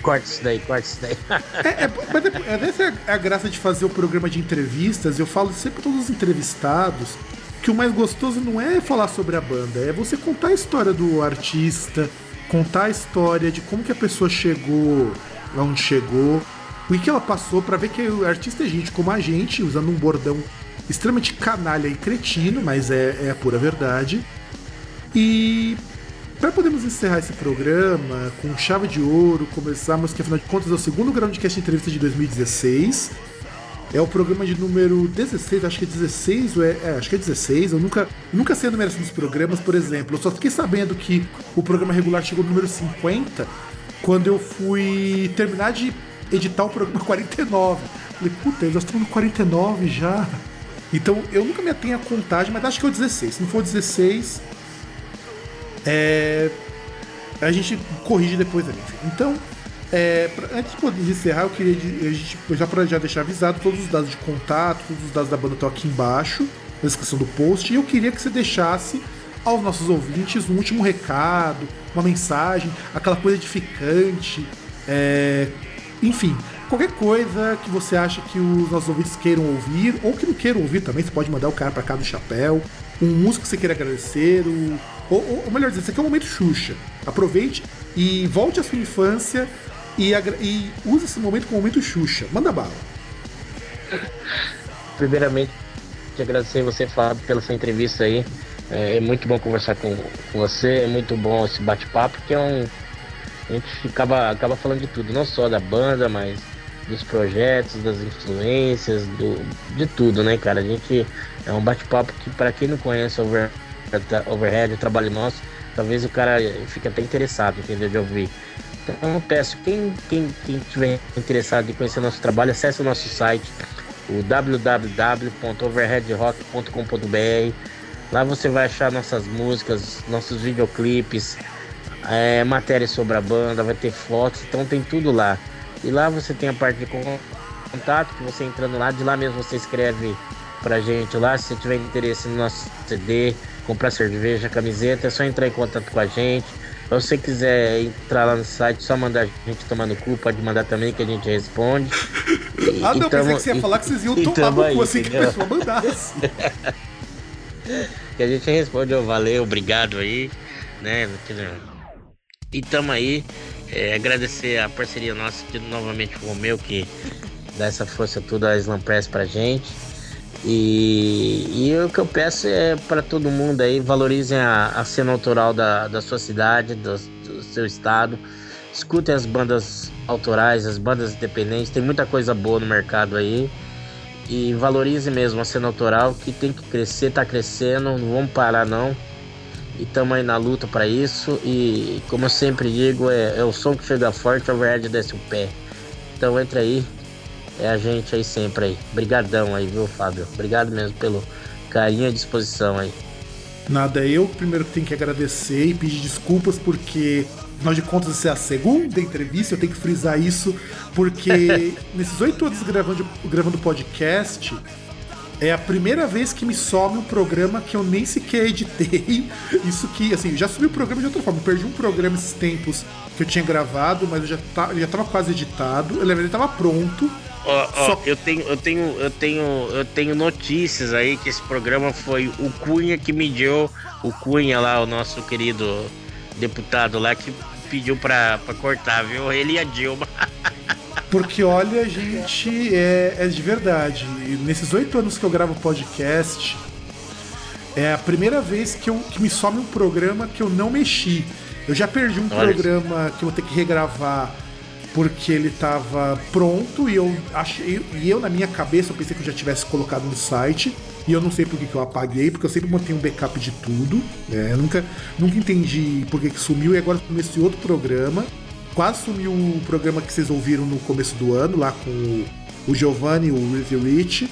Corta isso daí, corta isso daí. é, é, mas é, é, essa é a graça de fazer o programa de entrevistas. Eu falo sempre para todos os entrevistados que o mais gostoso não é falar sobre a banda, é você contar a história do artista, contar a história de como que a pessoa chegou onde chegou, o que ela passou para ver que o artista é gente como a gente, usando um bordão extremamente canalha e cretino, mas é, é a pura verdade. E para podermos encerrar esse programa com chave de ouro, começarmos que afinal de contas é o segundo Groundcast Entrevista de 2016. É o programa de número 16, acho que é 16, ou é, é, acho que é 16. Eu nunca, nunca sei a numeração dos programas, por exemplo. Eu só fiquei sabendo que o programa regular chegou no número 50 quando eu fui terminar de editar o programa 49. Falei, puta, nós estamos no 49 já. Então eu nunca me atenho a contagem, mas acho que é o 16. Se não for o 16, é, a gente corrige depois ali. Então, é, antes de encerrar, eu queria a gente, já já deixar avisado todos os dados de contato, todos os dados da banda estão aqui embaixo na descrição do post. E eu queria que você deixasse aos nossos ouvintes um último recado, uma mensagem, aquela coisa edificante, é, enfim, qualquer coisa que você acha que os nossos ouvintes queiram ouvir, ou que não queiram ouvir também, você pode mandar o cara para cá do chapéu, um músico que você queira agradecer, o, ou, ou, melhor dizer, esse aqui é o momento Xuxa. Aproveite e volte à sua infância e, e use esse momento como momento Xuxa. Manda bala. Primeiramente, te agradecer você, Fábio, pela sua entrevista aí. É, é muito bom conversar com, com, você, é muito bom esse bate-papo, que é um. A gente acaba, acaba falando de tudo, não só da banda, mas dos projetos, das influências, do, de tudo, né, cara? A gente é um bate-papo que, para quem não conhece Over, Overhead, o trabalho nosso, talvez o cara fique até interessado, entendeu? De ouvir. Então peço, quem, quem, quem tiver interessado em conhecer nosso trabalho, acesse o nosso site, o www.overheadrock.com.br. Lá você vai achar nossas músicas, nossos videoclipes, é, matérias sobre a banda, vai ter fotos, então tem tudo lá. E lá você tem a parte de contato, que você entrando lá, de lá mesmo você escreve pra gente lá. Se tiver interesse no nosso CD, comprar cerveja, camiseta, é só entrar em contato com a gente. Se você quiser entrar lá no site, só mandar a gente tomar no cu, pode mandar também que a gente responde. E, ah, não, tamo, pensei que você ia falar que vocês iam tomar no cu assim entendeu? que a pessoa mandasse. que a gente responde, oh, valeu, obrigado aí, né? E tamo aí. É, agradecer a parceria nossa aqui novamente com o meu, que dá essa força toda a Slam Press pra gente. E, e o que eu peço é para todo mundo aí, valorizem a, a cena autoral da, da sua cidade, do, do seu estado. Escutem as bandas autorais, as bandas independentes, tem muita coisa boa no mercado aí. E valorize mesmo a cena autoral que tem que crescer, tá crescendo, não vamos parar não. E estamos aí na luta para isso. E como eu sempre digo, é, é o som que chega forte, é o overhead desce o pé. Então entra aí, é a gente aí sempre aí. Obrigadão aí, viu, Fábio? Obrigado mesmo pelo carinho e disposição aí. Nada, eu primeiro tenho que agradecer e pedir desculpas porque, afinal de contas, essa é a segunda entrevista, eu tenho que frisar isso, porque nesses oito anos gravando, gravando podcast, é a primeira vez que me some um programa que eu nem sequer editei. Isso que, assim, já subi o programa de outra forma. Eu perdi um programa esses tempos que eu tinha gravado, mas eu já, tá, já tava quase editado. Ele, ele tava pronto. Ó, ó, Só... eu tenho, eu tenho, eu tenho, eu tenho notícias aí que esse programa foi o Cunha que me deu, o Cunha lá, o nosso querido deputado lá que pediu pra, pra cortar, viu? Ele e a Dilma. Porque olha, gente, é, é de verdade. Nesses oito anos que eu gravo podcast, é a primeira vez que, eu, que me some um programa que eu não mexi. Eu já perdi um olha programa isso. que eu vou ter que regravar porque ele estava pronto e eu achei e eu na minha cabeça eu pensei que eu já tivesse colocado no site. E eu não sei por que, que eu apaguei porque eu sempre mantenho um backup de tudo né? eu nunca nunca entendi por que, que sumiu e agora comecei outro programa. Quase sumiu o programa que vocês ouviram no começo do ano lá com o, o Giovanni o Review Rich.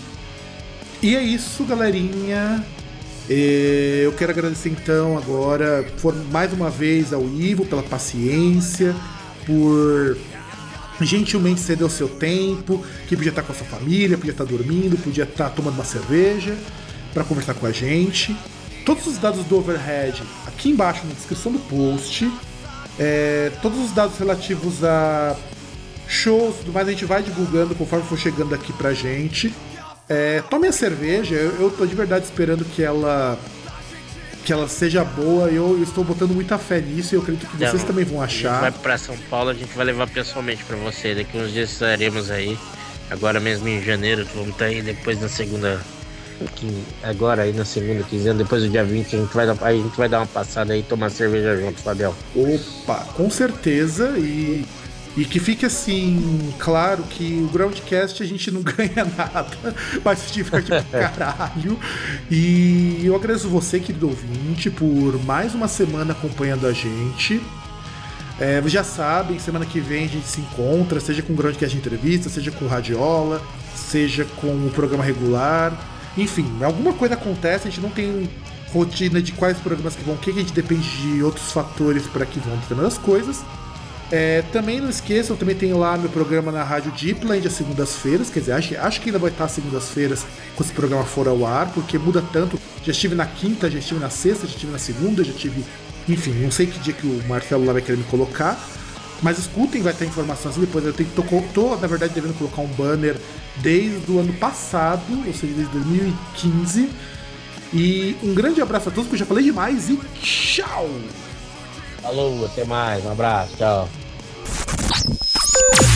E é isso galerinha. É, eu quero agradecer então agora mais uma vez ao Ivo pela paciência por gentilmente cedeu seu tempo, que podia estar com a sua família, podia estar dormindo, podia estar tomando uma cerveja para conversar com a gente. Todos os dados do Overhead aqui embaixo na descrição do post. É, todos os dados relativos a shows, tudo mais a gente vai divulgando conforme for chegando aqui pra gente. É, tome a cerveja, eu, eu tô de verdade esperando que ela que ela seja boa. Eu, eu estou botando muita fé nisso e eu acredito que vocês também vão achar. vai para São Paulo, a gente vai levar pessoalmente para você. Daqui uns dias estaremos aí. Agora mesmo em janeiro, vamos estar aí depois na segunda agora aí na segunda quinzena, depois do dia 20, a gente vai dar, a gente vai dar uma passada aí e tomar cerveja junto, Fabião. Opa, com certeza. E, e que fique assim, claro que o Groundcast a gente não ganha nada, mas se diverte pra caralho. E eu agradeço você, querido ouvinte, por mais uma semana acompanhando a gente. É, já sabem, semana que vem a gente se encontra, seja com o Groundcast Entrevista, seja com o Radiola, seja com o programa regular. Enfim, alguma coisa acontece, a gente não tem rotina de quais programas que vão, o que a gente depende de outros fatores para que vão determinando as coisas. É, também não esqueçam, também tenho lá meu programa na Rádio Deepland às segundas-feiras, quer dizer, acho, acho que ainda vai estar segundas-feiras quando esse programa for ao ar, porque muda tanto. Já estive na quinta, já estive na sexta, já estive na segunda, já estive. Enfim, não sei que dia que o Marcelo lá vai querer me colocar. Mas escutem, vai ter informações depois. Eu tenho, tô, tô, na verdade, devendo colocar um banner desde o ano passado, ou seja, desde 2015. E um grande abraço a todos, porque eu já falei demais e tchau! Falou, até mais, um abraço, tchau. うん。